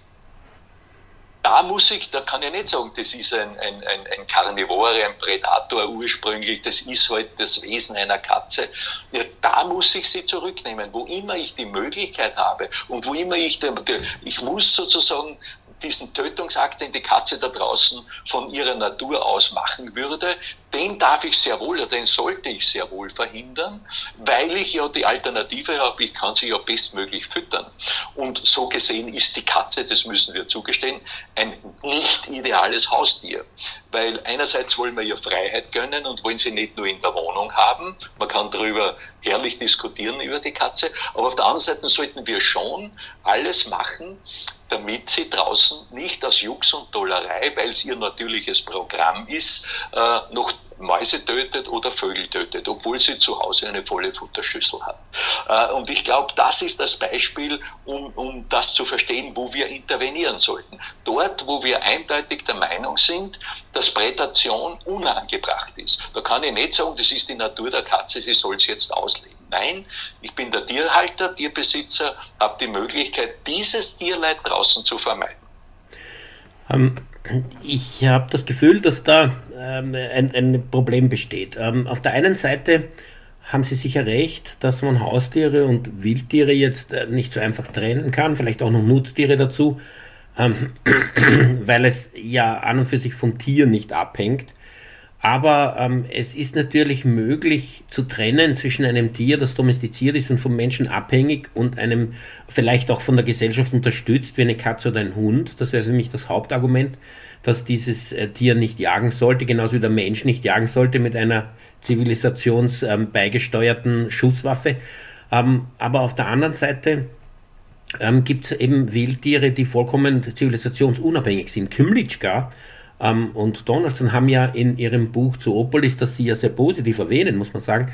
Da muss ich, da kann ich nicht sagen, das ist ein, ein, ein, ein Karnivore, ein Prädator ursprünglich, das ist halt das Wesen einer Katze. Ja, da muss ich sie zurücknehmen, wo immer ich die Möglichkeit habe und wo immer ich, ich muss sozusagen diesen Tötungsakt, den die Katze da draußen von ihrer Natur aus machen würde, den darf ich sehr wohl oder den sollte ich sehr wohl verhindern, weil ich ja die Alternative habe, ich kann sie ja bestmöglich füttern. Und so gesehen ist die Katze, das müssen wir zugestehen, ein nicht ideales Haustier. Weil einerseits wollen wir ihr Freiheit gönnen und wollen sie nicht nur in der Wohnung haben, man kann darüber herrlich diskutieren über die Katze, aber auf der anderen Seite sollten wir schon alles machen, damit sie draußen nicht aus Jux und Dollerei, weil es ihr natürliches Programm ist, äh, noch Mäuse tötet oder Vögel tötet, obwohl sie zu Hause eine volle Futterschüssel hat. Äh, und ich glaube, das ist das Beispiel, um, um das zu verstehen, wo wir intervenieren sollten. Dort, wo wir eindeutig der Meinung sind, dass Prädation unangebracht ist. Da kann ich nicht sagen, das ist die Natur der Katze, sie soll es jetzt ausleben. Nein, ich bin der Tierhalter, Tierbesitzer, habe die Möglichkeit, dieses Tierleid draußen zu vermeiden. Ähm, ich habe das Gefühl, dass da ähm, ein, ein, Problem besteht. Ähm, auf der einen Seite haben Sie sicher recht, dass man Haustiere und Wildtiere jetzt äh, nicht so einfach trennen kann, vielleicht auch noch Nutztiere dazu, ähm, weil es ja an und für sich vom Tier nicht abhängt. Aber ähm, es ist natürlich möglich zu trennen zwischen einem Tier, das domestiziert ist und vom Menschen abhängig und einem vielleicht auch von der Gesellschaft unterstützt, wie eine Katze oder ein Hund. Das wäre mich das Hauptargument, dass dieses äh, Tier nicht jagen sollte, genauso wie der Mensch nicht jagen sollte mit einer zivilisationsbeigesteuerten ähm, Schusswaffe. Ähm, aber auf der anderen Seite ähm, gibt es eben Wildtiere, die vollkommen zivilisationsunabhängig sind. Kymlitschka ähm, und Donaldson haben ja in ihrem Buch zu Opolis, das sie ja sehr positiv erwähnen, muss man sagen,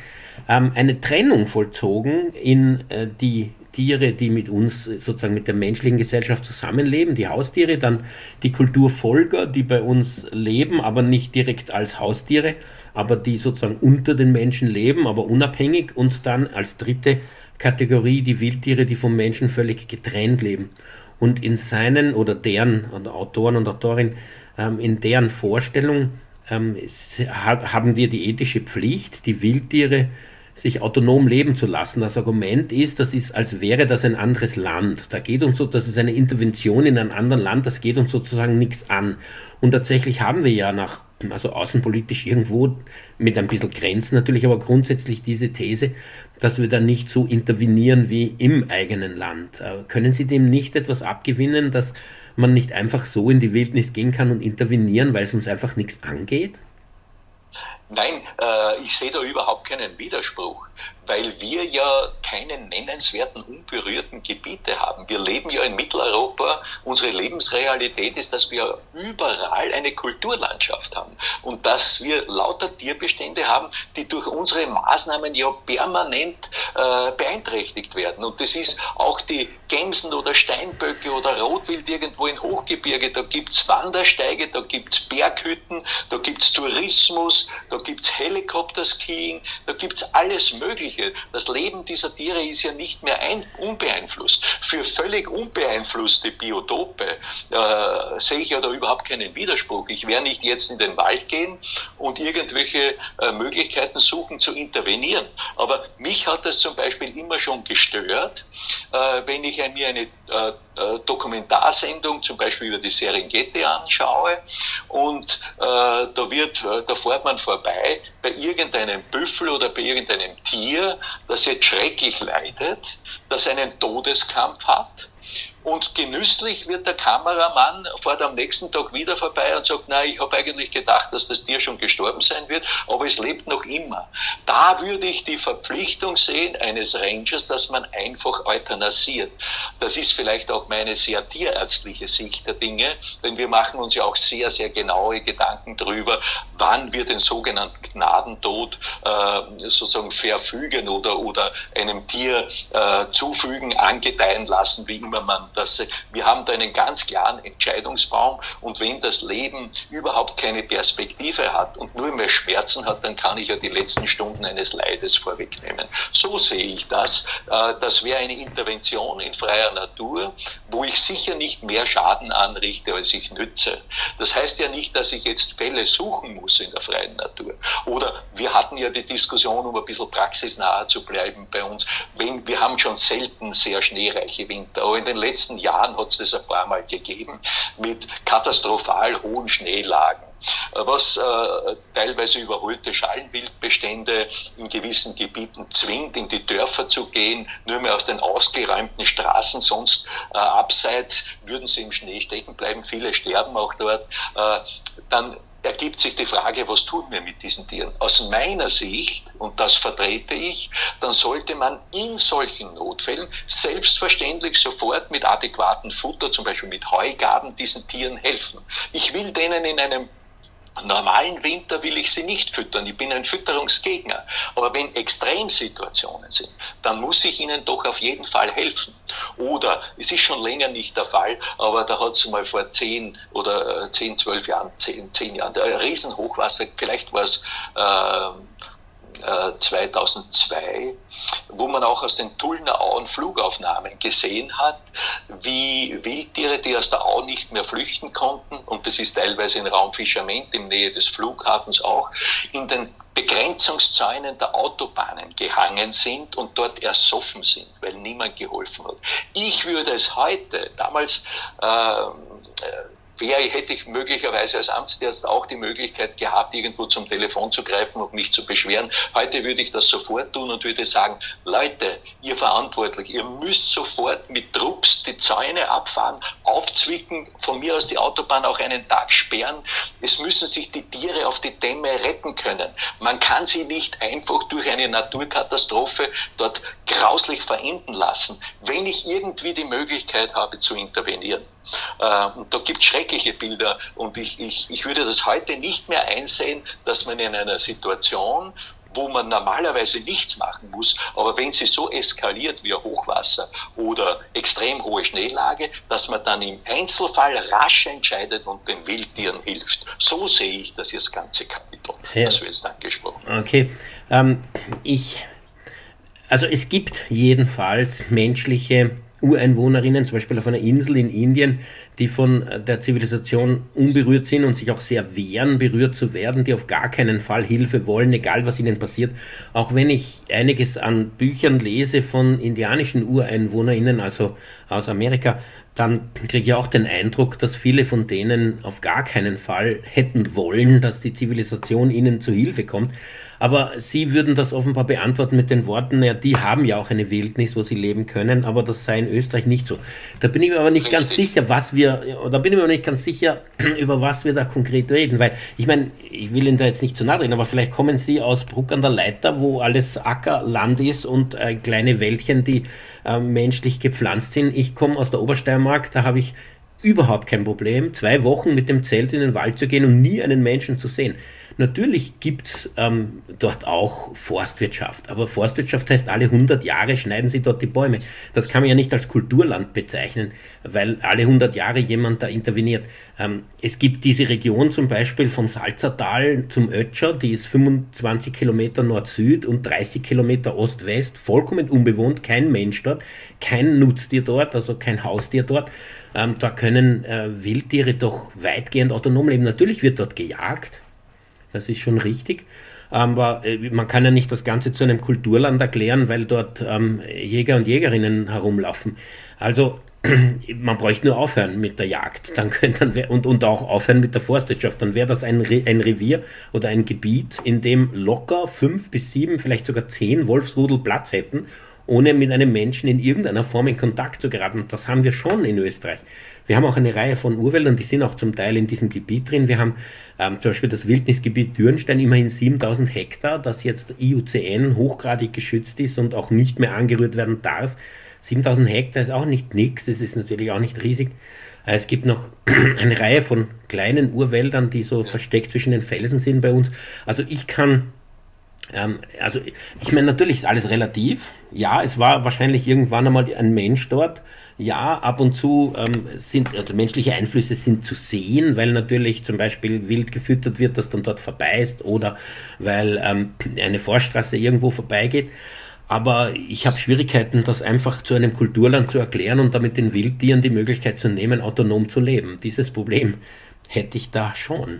ähm, eine Trennung vollzogen in äh, die Tiere, die mit uns sozusagen mit der menschlichen Gesellschaft zusammenleben, die Haustiere, dann die Kulturfolger, die bei uns leben, aber nicht direkt als Haustiere, aber die sozusagen unter den Menschen leben, aber unabhängig und dann als dritte Kategorie die Wildtiere, die vom Menschen völlig getrennt leben. Und in seinen oder deren Autoren und Autorinnen ähm, in deren Vorstellung ähm, haben wir die ethische Pflicht, die Wildtiere sich autonom leben zu lassen. Das Argument ist, das ist, als wäre das ein anderes Land. Da geht uns so, das ist eine Intervention in ein anderes Land, das geht uns sozusagen nichts an. Und tatsächlich haben wir ja nach, also außenpolitisch irgendwo mit ein bisschen Grenzen natürlich, aber grundsätzlich diese These, dass wir da nicht so intervenieren wie im eigenen Land. Äh, können Sie dem nicht etwas abgewinnen, dass man nicht einfach so in die Wildnis gehen kann und intervenieren, weil es uns einfach nichts angeht? Nein, äh, ich sehe da überhaupt keinen Widerspruch weil wir ja keine nennenswerten unberührten Gebiete haben. Wir leben ja in Mitteleuropa. Unsere Lebensrealität ist, dass wir überall eine Kulturlandschaft haben und dass wir lauter Tierbestände haben, die durch unsere Maßnahmen ja permanent äh, beeinträchtigt werden. Und das ist auch die Gämsen oder Steinböcke oder Rotwild irgendwo in Hochgebirge. Da gibt's Wandersteige, da gibt's Berghütten, da gibt's Tourismus, da gibt's Helikopterskiing, da gibt's alles Mögliche. Das Leben dieser Tiere ist ja nicht mehr ein, unbeeinflusst. Für völlig unbeeinflusste Biotope äh, sehe ich ja da überhaupt keinen Widerspruch. Ich werde nicht jetzt in den Wald gehen und irgendwelche äh, Möglichkeiten suchen zu intervenieren. Aber mich hat das zum Beispiel immer schon gestört, äh, wenn ich mir eine äh, äh, Dokumentarsendung, zum Beispiel über die Serengeti anschaue und äh, da wird, da fährt man vorbei bei irgendeinem Büffel oder bei irgendeinem Tier das jetzt schrecklich leidet, das einen Todeskampf hat und genüsslich wird der Kameramann, fährt am nächsten Tag wieder vorbei und sagt, nein, ich habe eigentlich gedacht, dass das Tier schon gestorben sein wird, aber es lebt noch immer. Da würde ich die Verpflichtung sehen eines Rangers, dass man einfach euthanasiert. Das ist vielleicht auch meine sehr tierärztliche Sicht der Dinge, denn wir machen uns ja auch sehr, sehr genaue Gedanken darüber, wann wir den sogenannten Gnadentod äh, sozusagen verfügen oder, oder einem Tier äh, zufügen, angedeihen lassen, wie immer man dass wir haben da einen ganz klaren Entscheidungsbaum und wenn das Leben überhaupt keine Perspektive hat und nur mehr Schmerzen hat, dann kann ich ja die letzten Stunden eines Leides vorwegnehmen. So sehe ich das. Äh, das wäre eine Intervention in freier Natur, wo ich sicher nicht mehr Schaden anrichte, als ich nütze. Das heißt ja nicht, dass ich jetzt Fälle suchen muss in der freien Natur. Oder wir hatten ja die Diskussion, um ein bisschen praxisnahe zu bleiben bei uns, wenn, wir haben schon selten sehr schneereiche Winter, aber in den letzten letzten Jahren hat es das ein paar Mal gegeben mit katastrophal hohen Schneelagen was äh, teilweise überholte Schallenwildbestände in gewissen Gebieten zwingt, in die Dörfer zu gehen, nur mehr aus den ausgeräumten Straßen, sonst äh, abseits würden sie im Schnee stecken bleiben, viele sterben auch dort. Äh, dann ergibt sich die Frage, was tun wir mit diesen Tieren? Aus meiner Sicht, und das vertrete ich, dann sollte man in solchen Notfällen selbstverständlich sofort mit adäquatem Futter, zum Beispiel mit Heugaben, diesen Tieren helfen. Ich will denen in einem normalen Winter will ich sie nicht füttern. Ich bin ein Fütterungsgegner. Aber wenn Extremsituationen sind, dann muss ich ihnen doch auf jeden Fall helfen. Oder es ist schon länger nicht der Fall, aber da hat es mal vor zehn oder äh, zehn, zwölf Jahren, zehn, zehn Jahren, ein Riesenhochwasser, vielleicht war es äh, 2002, äh, wo man auch aus den Tullner Auen Flugaufnahmen gesehen hat, wie Wildtiere, die aus der Au nicht mehr flüchten konnten, und das ist teilweise in Raumfischament in Nähe des Flughafens auch, in den Begrenzungszäunen der Autobahnen gehangen sind und dort ersoffen sind, weil niemand geholfen hat. Ich würde es heute, damals äh, wäre, hätte ich möglicherweise als Amtsarzt auch die Möglichkeit gehabt, irgendwo zum Telefon zu greifen und mich zu beschweren. Heute würde ich das sofort tun und würde sagen, Leute, ihr verantwortlich, ihr müsst sofort mit Trupps die Zäune abfahren, aufzwicken, von mir aus die Autobahn auch einen Tag sperren. Es müssen sich die Tiere auf die Dämme retten können. Man kann sie nicht einfach durch eine Naturkatastrophe dort grauslich verenden lassen, wenn ich irgendwie die Möglichkeit habe zu intervenieren. Äh, und da gibt es schreckliche Bilder und ich, ich, ich würde das heute nicht mehr einsehen, dass man in einer Situation, wo man normalerweise nichts machen muss, aber wenn sie so eskaliert wie ein Hochwasser oder extrem hohe Schneelage, dass man dann im Einzelfall rasch entscheidet und den Wildtieren hilft. So sehe ich das jetzt ganze Kapitel, ja. das wir jetzt angesprochen haben. Okay, ähm, ich, also es gibt jedenfalls menschliche Ureinwohnerinnen, zum Beispiel auf einer Insel in Indien, die von der Zivilisation unberührt sind und sich auch sehr wehren, berührt zu werden, die auf gar keinen Fall Hilfe wollen, egal was ihnen passiert. Auch wenn ich einiges an Büchern lese von indianischen Ureinwohnerinnen, also aus Amerika, dann kriege ich auch den Eindruck, dass viele von denen auf gar keinen Fall hätten wollen, dass die Zivilisation ihnen zu Hilfe kommt. Aber Sie würden das offenbar beantworten mit den Worten, ja, die haben ja auch eine Wildnis, wo sie leben können, aber das sei in Österreich nicht so. Da bin ich mir aber nicht Richtig. ganz sicher, was wir, da bin ich mir aber nicht ganz sicher, über was wir da konkret reden, weil ich meine, ich will Ihnen da jetzt nicht zu nahe reden, aber vielleicht kommen Sie aus Bruck an der Leiter, wo alles Ackerland ist und äh, kleine Wäldchen, die äh, menschlich gepflanzt sind. Ich komme aus der Obersteiermark, da habe ich überhaupt kein Problem, zwei Wochen mit dem Zelt in den Wald zu gehen und nie einen Menschen zu sehen. Natürlich gibt es ähm, dort auch Forstwirtschaft, aber Forstwirtschaft heißt, alle 100 Jahre schneiden sie dort die Bäume. Das kann man ja nicht als Kulturland bezeichnen, weil alle 100 Jahre jemand da interveniert. Ähm, es gibt diese Region zum Beispiel vom Salzertal zum Ötscher, die ist 25 Kilometer Nord-Süd und 30 Kilometer Ost-West, vollkommen unbewohnt, kein Mensch dort, kein Nutztier dort, also kein Haustier dort. Ähm, da können äh, Wildtiere doch weitgehend autonom leben. Natürlich wird dort gejagt, das ist schon richtig. Aber äh, man kann ja nicht das Ganze zu einem Kulturland erklären, weil dort ähm, Jäger und Jägerinnen herumlaufen. Also man bräuchte nur aufhören mit der Jagd dann können, dann wär, und, und auch aufhören mit der Forstwirtschaft. Dann wäre das ein, Re ein Revier oder ein Gebiet, in dem locker fünf bis sieben, vielleicht sogar zehn Wolfsrudel Platz hätten, ohne mit einem Menschen in irgendeiner Form in Kontakt zu geraten. Das haben wir schon in Österreich. Wir haben auch eine Reihe von Urwäldern, die sind auch zum Teil in diesem Gebiet drin. Wir haben ähm, zum Beispiel das Wildnisgebiet Dürnstein, immerhin 7000 Hektar, das jetzt IUCN hochgradig geschützt ist und auch nicht mehr angerührt werden darf. 7000 Hektar ist auch nicht nichts, es ist natürlich auch nicht riesig. Äh, es gibt noch eine Reihe von kleinen Urwäldern, die so versteckt zwischen den Felsen sind bei uns. Also ich kann ähm, also ich meine, natürlich ist alles relativ. Ja, es war wahrscheinlich irgendwann einmal ein Mensch dort, ja, ab und zu ähm, sind also menschliche Einflüsse sind zu sehen, weil natürlich zum Beispiel wild gefüttert wird, das dann dort vorbei ist oder weil ähm, eine Forststraße irgendwo vorbeigeht. Aber ich habe Schwierigkeiten, das einfach zu einem Kulturland zu erklären und damit den Wildtieren die Möglichkeit zu nehmen, autonom zu leben. Dieses Problem hätte ich da schon.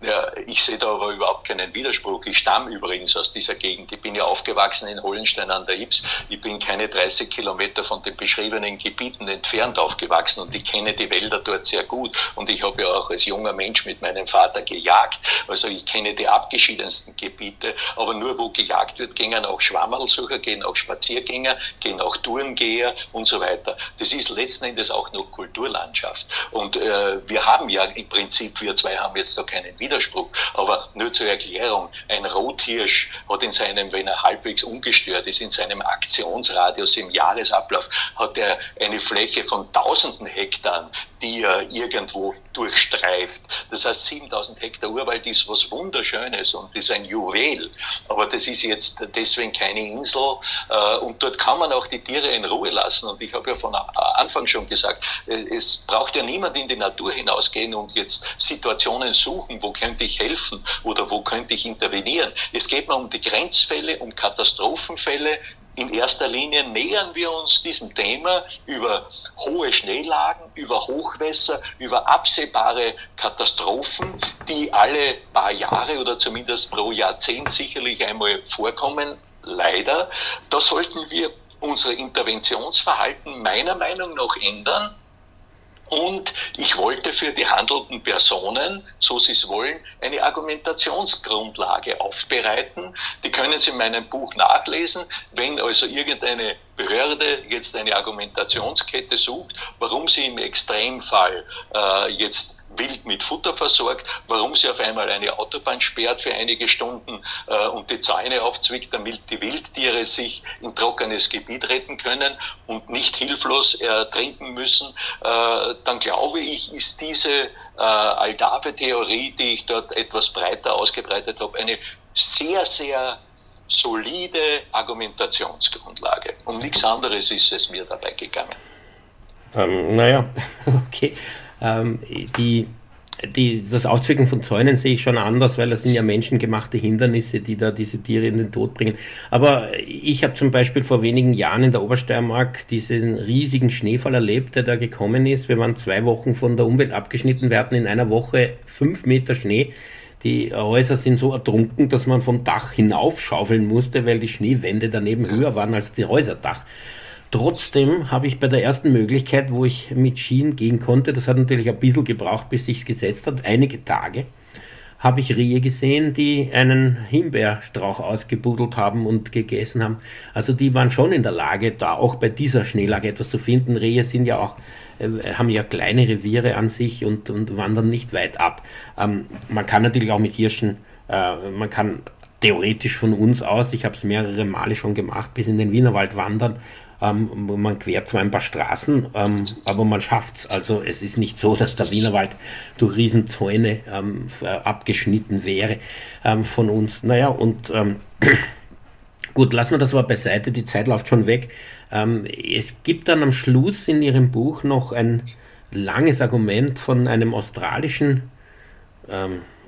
Ja, ich sehe da aber überhaupt keinen Widerspruch. Ich stamme übrigens aus dieser Gegend. Ich bin ja aufgewachsen in Hollenstein an der Ips. Ich bin keine 30 Kilometer von den beschriebenen Gebieten entfernt aufgewachsen und ich kenne die Wälder dort sehr gut. Und ich habe ja auch als junger Mensch mit meinem Vater gejagt. Also ich kenne die abgeschiedensten Gebiete. Aber nur wo gejagt wird, gehen auch Schwammerlsucher, gehen auch Spaziergänger, gehen auch Tourengeher und so weiter. Das ist letzten Endes auch noch Kulturlandschaft. Und äh, wir haben ja im Prinzip, wir zwei haben jetzt da keinen Widerspruch Widerspruch. Aber nur zur Erklärung, ein Rothirsch hat in seinem, wenn er halbwegs ungestört ist, in seinem Aktionsradius im Jahresablauf, hat er eine Fläche von tausenden Hektar, die er irgendwo durchstreift. Das heißt, 7000 Hektar Urwald ist was Wunderschönes und ist ein Juwel. Aber das ist jetzt deswegen keine Insel. Äh, und dort kann man auch die Tiere in Ruhe lassen. Und ich habe ja von Anfang schon gesagt, es braucht ja niemand in die Natur hinausgehen und jetzt Situationen suchen, wo könnte ich helfen oder wo könnte ich intervenieren. Es geht mir um die Grenzfälle, um Katastrophenfälle, in erster Linie nähern wir uns diesem Thema über hohe Schneelagen, über Hochwässer, über absehbare Katastrophen, die alle paar Jahre oder zumindest pro Jahrzehnt sicherlich einmal vorkommen. Leider. Da sollten wir unser Interventionsverhalten meiner Meinung nach ändern und ich wollte für die handelnden Personen, so sie es wollen, eine Argumentationsgrundlage aufbereiten. Die können Sie in meinem Buch nachlesen. Wenn also irgendeine Behörde jetzt eine Argumentationskette sucht, warum sie im Extremfall äh, jetzt wild mit Futter versorgt, warum sie auf einmal eine Autobahn sperrt für einige Stunden äh, und die Zäune aufzwickt, damit die Wildtiere sich in trockenes Gebiet retten können und nicht hilflos ertrinken müssen, äh, dann glaube ich, ist diese äh, Aldave-Theorie, die ich dort etwas breiter ausgebreitet habe, eine sehr, sehr solide Argumentationsgrundlage. Um nichts anderes ist es mir dabei gegangen. Ähm, naja, okay. Ähm, die, die, das Aufzwicken von Zäunen sehe ich schon anders, weil das sind ja menschengemachte Hindernisse, die da diese Tiere in den Tod bringen. Aber ich habe zum Beispiel vor wenigen Jahren in der Obersteiermark diesen riesigen Schneefall erlebt, der da gekommen ist. Wir waren zwei Wochen von der Umwelt abgeschnitten. Wir hatten in einer Woche fünf Meter Schnee. Die Häuser sind so ertrunken, dass man vom Dach hinaufschaufeln musste, weil die Schneewände daneben höher waren als die Häuserdach. Trotzdem habe ich bei der ersten Möglichkeit, wo ich mit Skien gehen konnte, das hat natürlich ein bisschen gebraucht, bis sich gesetzt hat, einige Tage, habe ich Rehe gesehen, die einen Himbeerstrauch ausgebuddelt haben und gegessen haben. Also die waren schon in der Lage, da auch bei dieser Schneelage etwas zu finden. Rehe sind ja auch, äh, haben ja kleine Reviere an sich und, und wandern nicht weit ab. Ähm, man kann natürlich auch mit Hirschen, äh, man kann theoretisch von uns aus, ich habe es mehrere Male schon gemacht, bis in den Wienerwald wandern ähm, man quert zwar ein paar Straßen, ähm, aber man schafft es. Also es ist nicht so, dass der Wienerwald durch Riesenzäune ähm, abgeschnitten wäre ähm, von uns. Naja, und ähm, gut, lassen wir das aber beiseite, die Zeit läuft schon weg. Ähm, es gibt dann am Schluss in Ihrem Buch noch ein langes Argument von einem australischen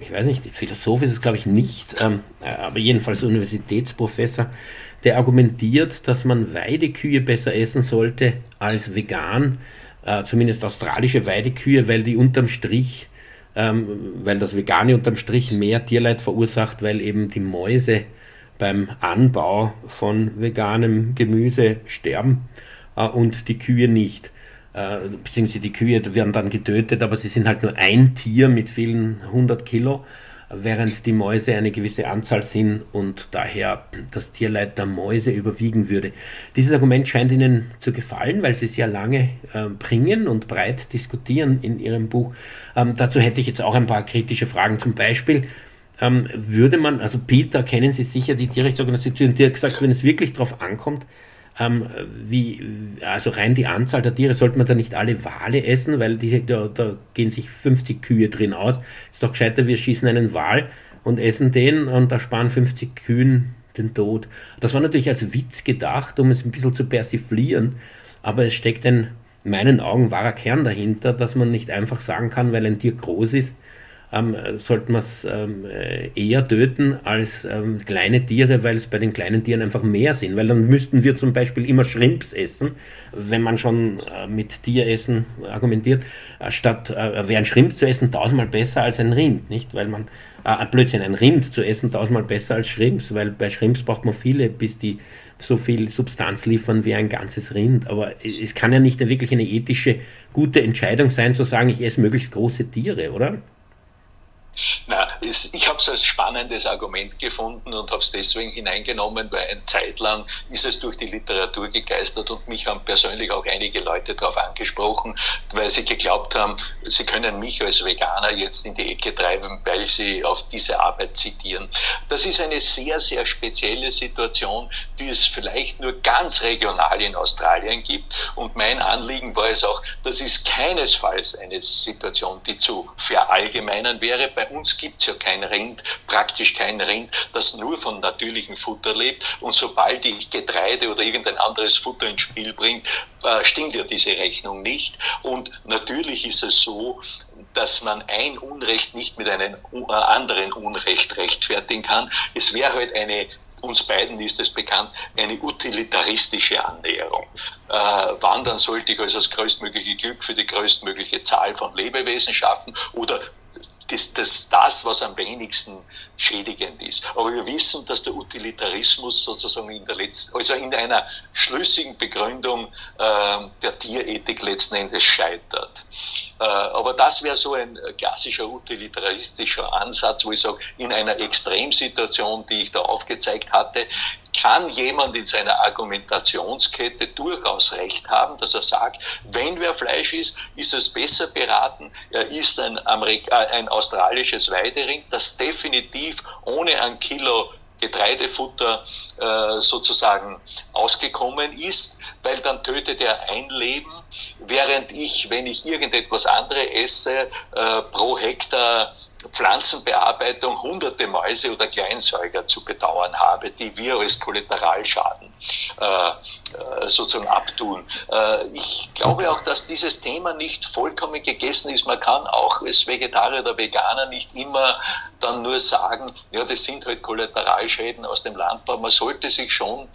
ich weiß nicht, Philosoph ist es glaube ich nicht, aber jedenfalls Universitätsprofessor, der argumentiert, dass man Weidekühe besser essen sollte als vegan, äh, zumindest australische Weidekühe, weil die unterm Strich, ähm, weil das Vegane unterm Strich mehr Tierleid verursacht, weil eben die Mäuse beim Anbau von veganem Gemüse sterben äh, und die Kühe nicht. Äh, beziehungsweise die Kühe werden dann getötet, aber sie sind halt nur ein Tier mit vielen hundert Kilo während die Mäuse eine gewisse Anzahl sind und daher das Tierleid der Mäuse überwiegen würde. Dieses Argument scheint Ihnen zu gefallen, weil Sie es ja lange äh, bringen und breit diskutieren in Ihrem Buch. Ähm, dazu hätte ich jetzt auch ein paar kritische Fragen. Zum Beispiel, ähm, würde man, also Peter kennen Sie sicher, die Tierrechtsorganisation, die hat gesagt, wenn es wirklich darauf ankommt, ähm, wie, also rein die Anzahl der Tiere, sollte man da nicht alle Wale essen, weil die, da, da gehen sich 50 Kühe drin aus. Ist doch gescheiter, wir schießen einen Wal und essen den und da sparen 50 Kühen den Tod. Das war natürlich als Witz gedacht, um es ein bisschen zu persiflieren, aber es steckt ein, in meinen Augen, wahrer Kern dahinter, dass man nicht einfach sagen kann, weil ein Tier groß ist, ähm, sollte man es ähm, äh, eher töten als ähm, kleine Tiere, weil es bei den kleinen Tieren einfach mehr sind. Weil dann müssten wir zum Beispiel immer Shrimps essen, wenn man schon äh, mit Tieressen argumentiert, äh, statt äh, wäre ein Shrimp zu essen tausendmal besser als ein Rind, nicht? Weil man äh, Blödsinn, ein Rind zu essen tausendmal besser als Shrimps, weil bei Shrimps braucht man viele, bis die so viel Substanz liefern wie ein ganzes Rind. Aber es kann ja nicht wirklich eine ethische gute Entscheidung sein, zu sagen, ich esse möglichst große Tiere, oder? Na, ich habe es als spannendes Argument gefunden und habe es deswegen hineingenommen, weil eine Zeit lang ist es durch die Literatur gegeistert und mich haben persönlich auch einige Leute darauf angesprochen, weil sie geglaubt haben, sie können mich als Veganer jetzt in die Ecke treiben, weil sie auf diese Arbeit zitieren. Das ist eine sehr, sehr spezielle Situation, die es vielleicht nur ganz regional in Australien gibt. Und mein Anliegen war es auch, das ist keinesfalls eine Situation, die zu verallgemeinern wäre bei uns gibt es ja kein Rind, praktisch kein Rind, das nur von natürlichem Futter lebt. Und sobald ich Getreide oder irgendein anderes Futter ins Spiel bringe, äh, stimmt ja diese Rechnung nicht. Und natürlich ist es so, dass man ein Unrecht nicht mit einem äh, anderen Unrecht rechtfertigen kann. Es wäre halt eine, uns beiden ist es bekannt, eine utilitaristische Annäherung. Äh, wandern sollte ich also das größtmögliche Glück für die größtmögliche Zahl von Lebewesen schaffen oder das, das, das, was am wenigsten schädigend ist. Aber wir wissen, dass der Utilitarismus sozusagen in der letzten, also in einer schlüssigen Begründung äh, der Tierethik letzten Endes scheitert. Äh, aber das wäre so ein klassischer utilitaristischer Ansatz, wo ich sage, in einer Extremsituation, die ich da aufgezeigt hatte, kann jemand in seiner Argumentationskette durchaus recht haben, dass er sagt, wenn wer Fleisch ist, ist es besser beraten, er ist ein, Amerika äh, ein australisches Weiderind, das definitiv ohne ein Kilo Getreidefutter äh, sozusagen ausgekommen ist, weil dann tötet er ein Leben, während ich, wenn ich irgendetwas anderes esse, äh, pro Hektar Pflanzenbearbeitung hunderte Mäuse oder Kleinsäuger zu bedauern habe, die wir als Kollateralschaden äh, äh, sozusagen abtun. Äh, ich glaube auch, dass dieses Thema nicht vollkommen gegessen ist. Man kann auch als Vegetarier oder Veganer nicht immer dann nur sagen, ja, das sind halt Kollateralschäden aus dem Landbau. Man sollte sich schon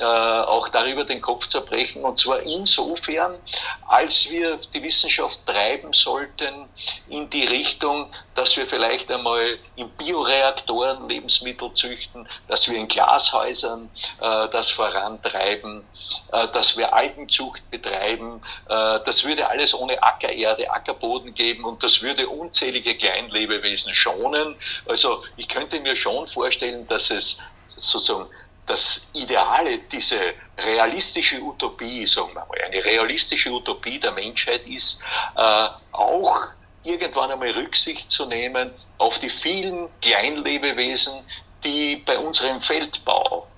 äh, auch darüber den Kopf zerbrechen. Und zwar insofern, als wir die Wissenschaft treiben sollten in die Richtung, dass wir vielleicht einmal in Bioreaktoren Lebensmittel züchten, dass wir in Glashäusern äh, das vorantreiben, äh, dass wir Algenzucht betreiben. Äh, das würde alles ohne Ackererde, Ackerboden geben und das würde unzählige Kleinlebewesen schonen. Also ich könnte mir schon vorstellen, dass es sozusagen das Ideale, diese realistische Utopie, sagen wir mal, eine realistische Utopie der Menschheit ist, äh, auch irgendwann einmal Rücksicht zu nehmen auf die vielen Kleinlebewesen, die bei unserem Feldbau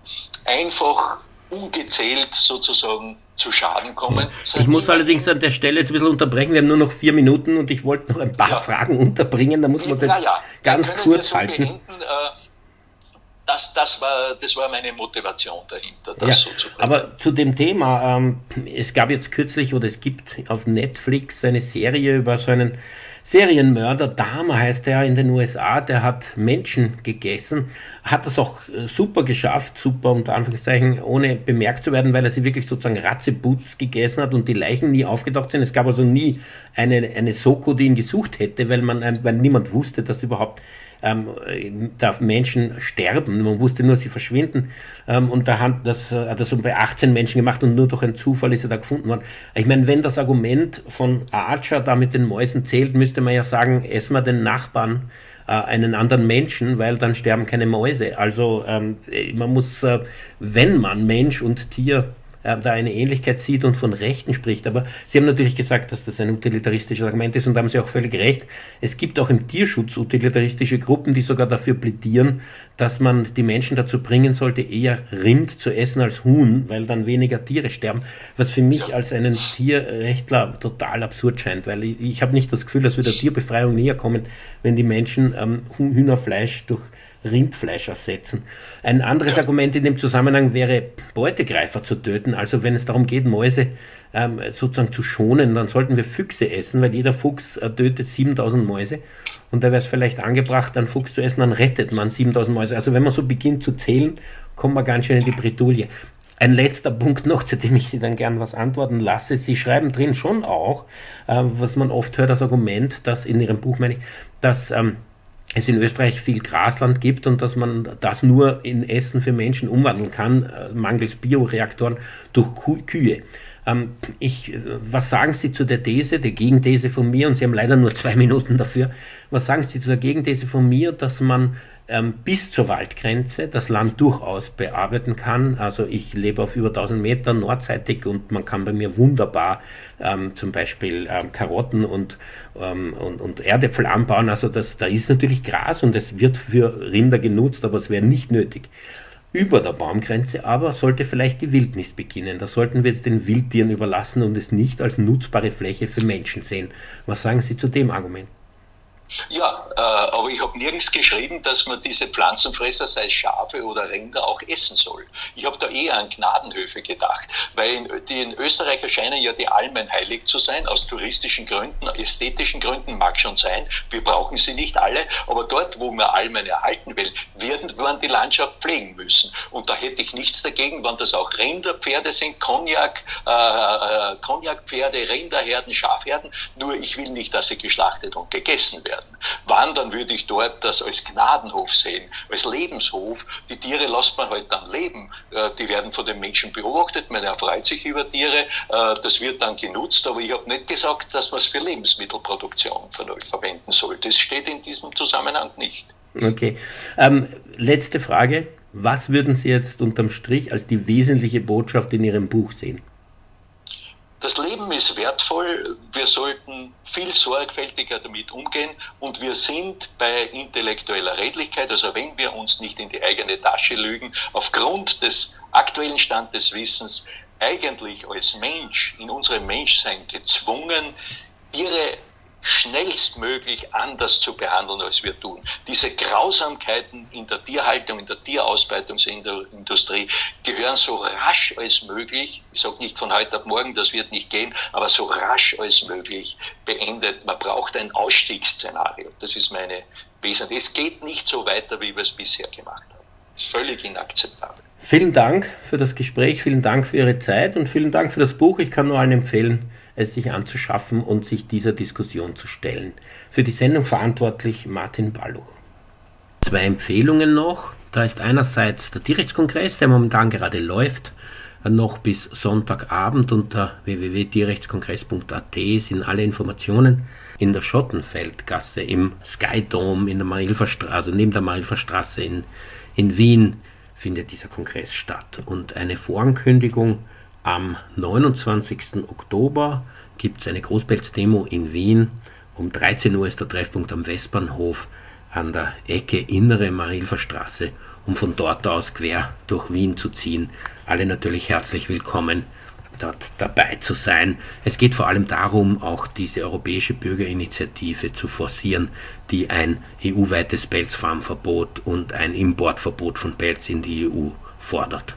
einfach ungezählt sozusagen zu Schaden kommen. Ich muss allerdings an der Stelle jetzt ein bisschen unterbrechen. Wir haben nur noch vier Minuten und ich wollte noch ein paar ja. Fragen unterbringen. Da muss man uns jetzt ja, ja. ganz kurz halten. Beenden, äh, das, das, war, das war meine Motivation dahinter, das ja, so zu bringen. Aber zu dem Thema, ähm, es gab jetzt kürzlich oder es gibt auf Netflix eine Serie über so einen Serienmörder, Dahmer heißt er in den USA, der hat Menschen gegessen, hat das auch äh, super geschafft, super unter Anführungszeichen, ohne bemerkt zu werden, weil er sie wirklich sozusagen Ratzeputz gegessen hat und die Leichen nie aufgetaucht sind. Es gab also nie eine, eine Soko, die ihn gesucht hätte, weil, man, weil niemand wusste, dass überhaupt ähm, darf Menschen sterben. Man wusste nur, sie verschwinden. Ähm, und da hat das, hat das bei 18 Menschen gemacht und nur durch einen Zufall ist er da gefunden worden. Ich meine, wenn das Argument von Archer da mit den Mäusen zählt, müsste man ja sagen, essen wir den Nachbarn äh, einen anderen Menschen, weil dann sterben keine Mäuse. Also ähm, man muss, äh, wenn man Mensch und Tier äh, da eine Ähnlichkeit sieht und von Rechten spricht. Aber Sie haben natürlich gesagt, dass das ein utilitaristisches Argument ist und haben Sie auch völlig recht. Es gibt auch im Tierschutz utilitaristische Gruppen, die sogar dafür plädieren, dass man die Menschen dazu bringen sollte, eher Rind zu essen als Huhn, weil dann weniger Tiere sterben. Was für mich als einen Tierrechtler total absurd scheint, weil ich, ich habe nicht das Gefühl, dass wir der Tierbefreiung näher kommen, wenn die Menschen ähm, Hühnerfleisch durch Rindfleisch ersetzen. Ein anderes Argument in dem Zusammenhang wäre, Beutegreifer zu töten. Also wenn es darum geht, Mäuse ähm, sozusagen zu schonen, dann sollten wir Füchse essen, weil jeder Fuchs äh, tötet 7000 Mäuse. Und da wäre es vielleicht angebracht, einen Fuchs zu essen, dann rettet man 7000 Mäuse. Also wenn man so beginnt zu zählen, kommt man ganz schön in die Bredouille. Ein letzter Punkt noch, zu dem ich Sie dann gern was antworten lasse. Sie schreiben drin schon auch, äh, was man oft hört, das Argument, dass in Ihrem Buch, meine ich, dass ähm, es in Österreich viel Grasland gibt und dass man das nur in Essen für Menschen umwandeln kann, äh, mangels Bioreaktoren durch Kühe. Ähm, ich, äh, was sagen Sie zu der These, der Gegenthese von mir, und Sie haben leider nur zwei Minuten dafür, was sagen Sie zu der Gegenthese von mir, dass man ähm, bis zur Waldgrenze das Land durchaus bearbeiten kann. Also ich lebe auf über 1000 Metern nordseitig und man kann bei mir wunderbar ähm, zum Beispiel ähm, Karotten und, ähm, und, und Erdäpfel anbauen. Also das, da ist natürlich Gras und es wird für Rinder genutzt, aber es wäre nicht nötig. Über der Baumgrenze aber sollte vielleicht die Wildnis beginnen. Da sollten wir jetzt den Wildtieren überlassen und es nicht als nutzbare Fläche für Menschen sehen. Was sagen Sie zu dem Argument? Ja, äh, aber ich habe nirgends geschrieben, dass man diese Pflanzenfresser, sei es Schafe oder Rinder, auch essen soll. Ich habe da eher an Gnadenhöfe gedacht, weil in, die in Österreich erscheinen ja die Almen heilig zu sein, aus touristischen Gründen, ästhetischen Gründen mag schon sein, wir brauchen sie nicht alle, aber dort, wo man Almen erhalten will, werden wir die Landschaft pflegen müssen. Und da hätte ich nichts dagegen, wenn das auch Rinderpferde sind, Cognac, äh, äh, Cognacpferde, Rinderherden, Schafherden, nur ich will nicht, dass sie geschlachtet und gegessen werden werden. Wann, dann würde ich dort das als Gnadenhof sehen, als Lebenshof. Die Tiere lässt man halt dann leben. Äh, die werden von den Menschen beobachtet, man erfreut sich über Tiere, äh, das wird dann genutzt, aber ich habe nicht gesagt, dass man es für Lebensmittelproduktion verwenden soll. Das steht in diesem Zusammenhang nicht. Okay. Ähm, letzte Frage. Was würden Sie jetzt unterm Strich als die wesentliche Botschaft in Ihrem Buch sehen? Das Leben ist wertvoll, wir sollten viel sorgfältiger damit umgehen. Und wir sind bei intellektueller Redlichkeit, also wenn wir uns nicht in die eigene Tasche lügen, aufgrund des aktuellen Stand des Wissens eigentlich als Mensch in unserem Menschsein gezwungen, ihre schnellstmöglich anders zu behandeln, als wir tun. Diese Grausamkeiten in der Tierhaltung, in der Tierausbeutungsindustrie gehören so rasch als möglich, ich sage nicht von heute auf morgen, das wird nicht gehen, aber so rasch als möglich beendet. Man braucht ein Ausstiegsszenario. Das ist meine Wesentliche. Es geht nicht so weiter, wie wir es bisher gemacht haben. Das ist völlig inakzeptabel. Vielen Dank für das Gespräch, vielen Dank für Ihre Zeit und vielen Dank für das Buch. Ich kann nur allen empfehlen, es sich anzuschaffen und sich dieser Diskussion zu stellen. Für die Sendung verantwortlich Martin Balluch. Zwei Empfehlungen noch. Da ist einerseits der Tierrechtskongress, der momentan gerade läuft, noch bis Sonntagabend unter www.tierrechtskongress.at sind alle Informationen in der Schottenfeldgasse im Sky Dome in der Marilferstraße, also neben der Marilferstraße in, in Wien findet dieser Kongress statt. Und eine Vorankündigung am 29. Oktober gibt es eine Großpelzdemo in Wien. Um 13 Uhr ist der Treffpunkt am Westbahnhof an der Ecke Innere Marilfer Straße, um von dort aus quer durch Wien zu ziehen. Alle natürlich herzlich willkommen, dort dabei zu sein. Es geht vor allem darum, auch diese europäische Bürgerinitiative zu forcieren, die ein EU-weites Pelzfarmverbot und ein Importverbot von Pelz in die EU fordert.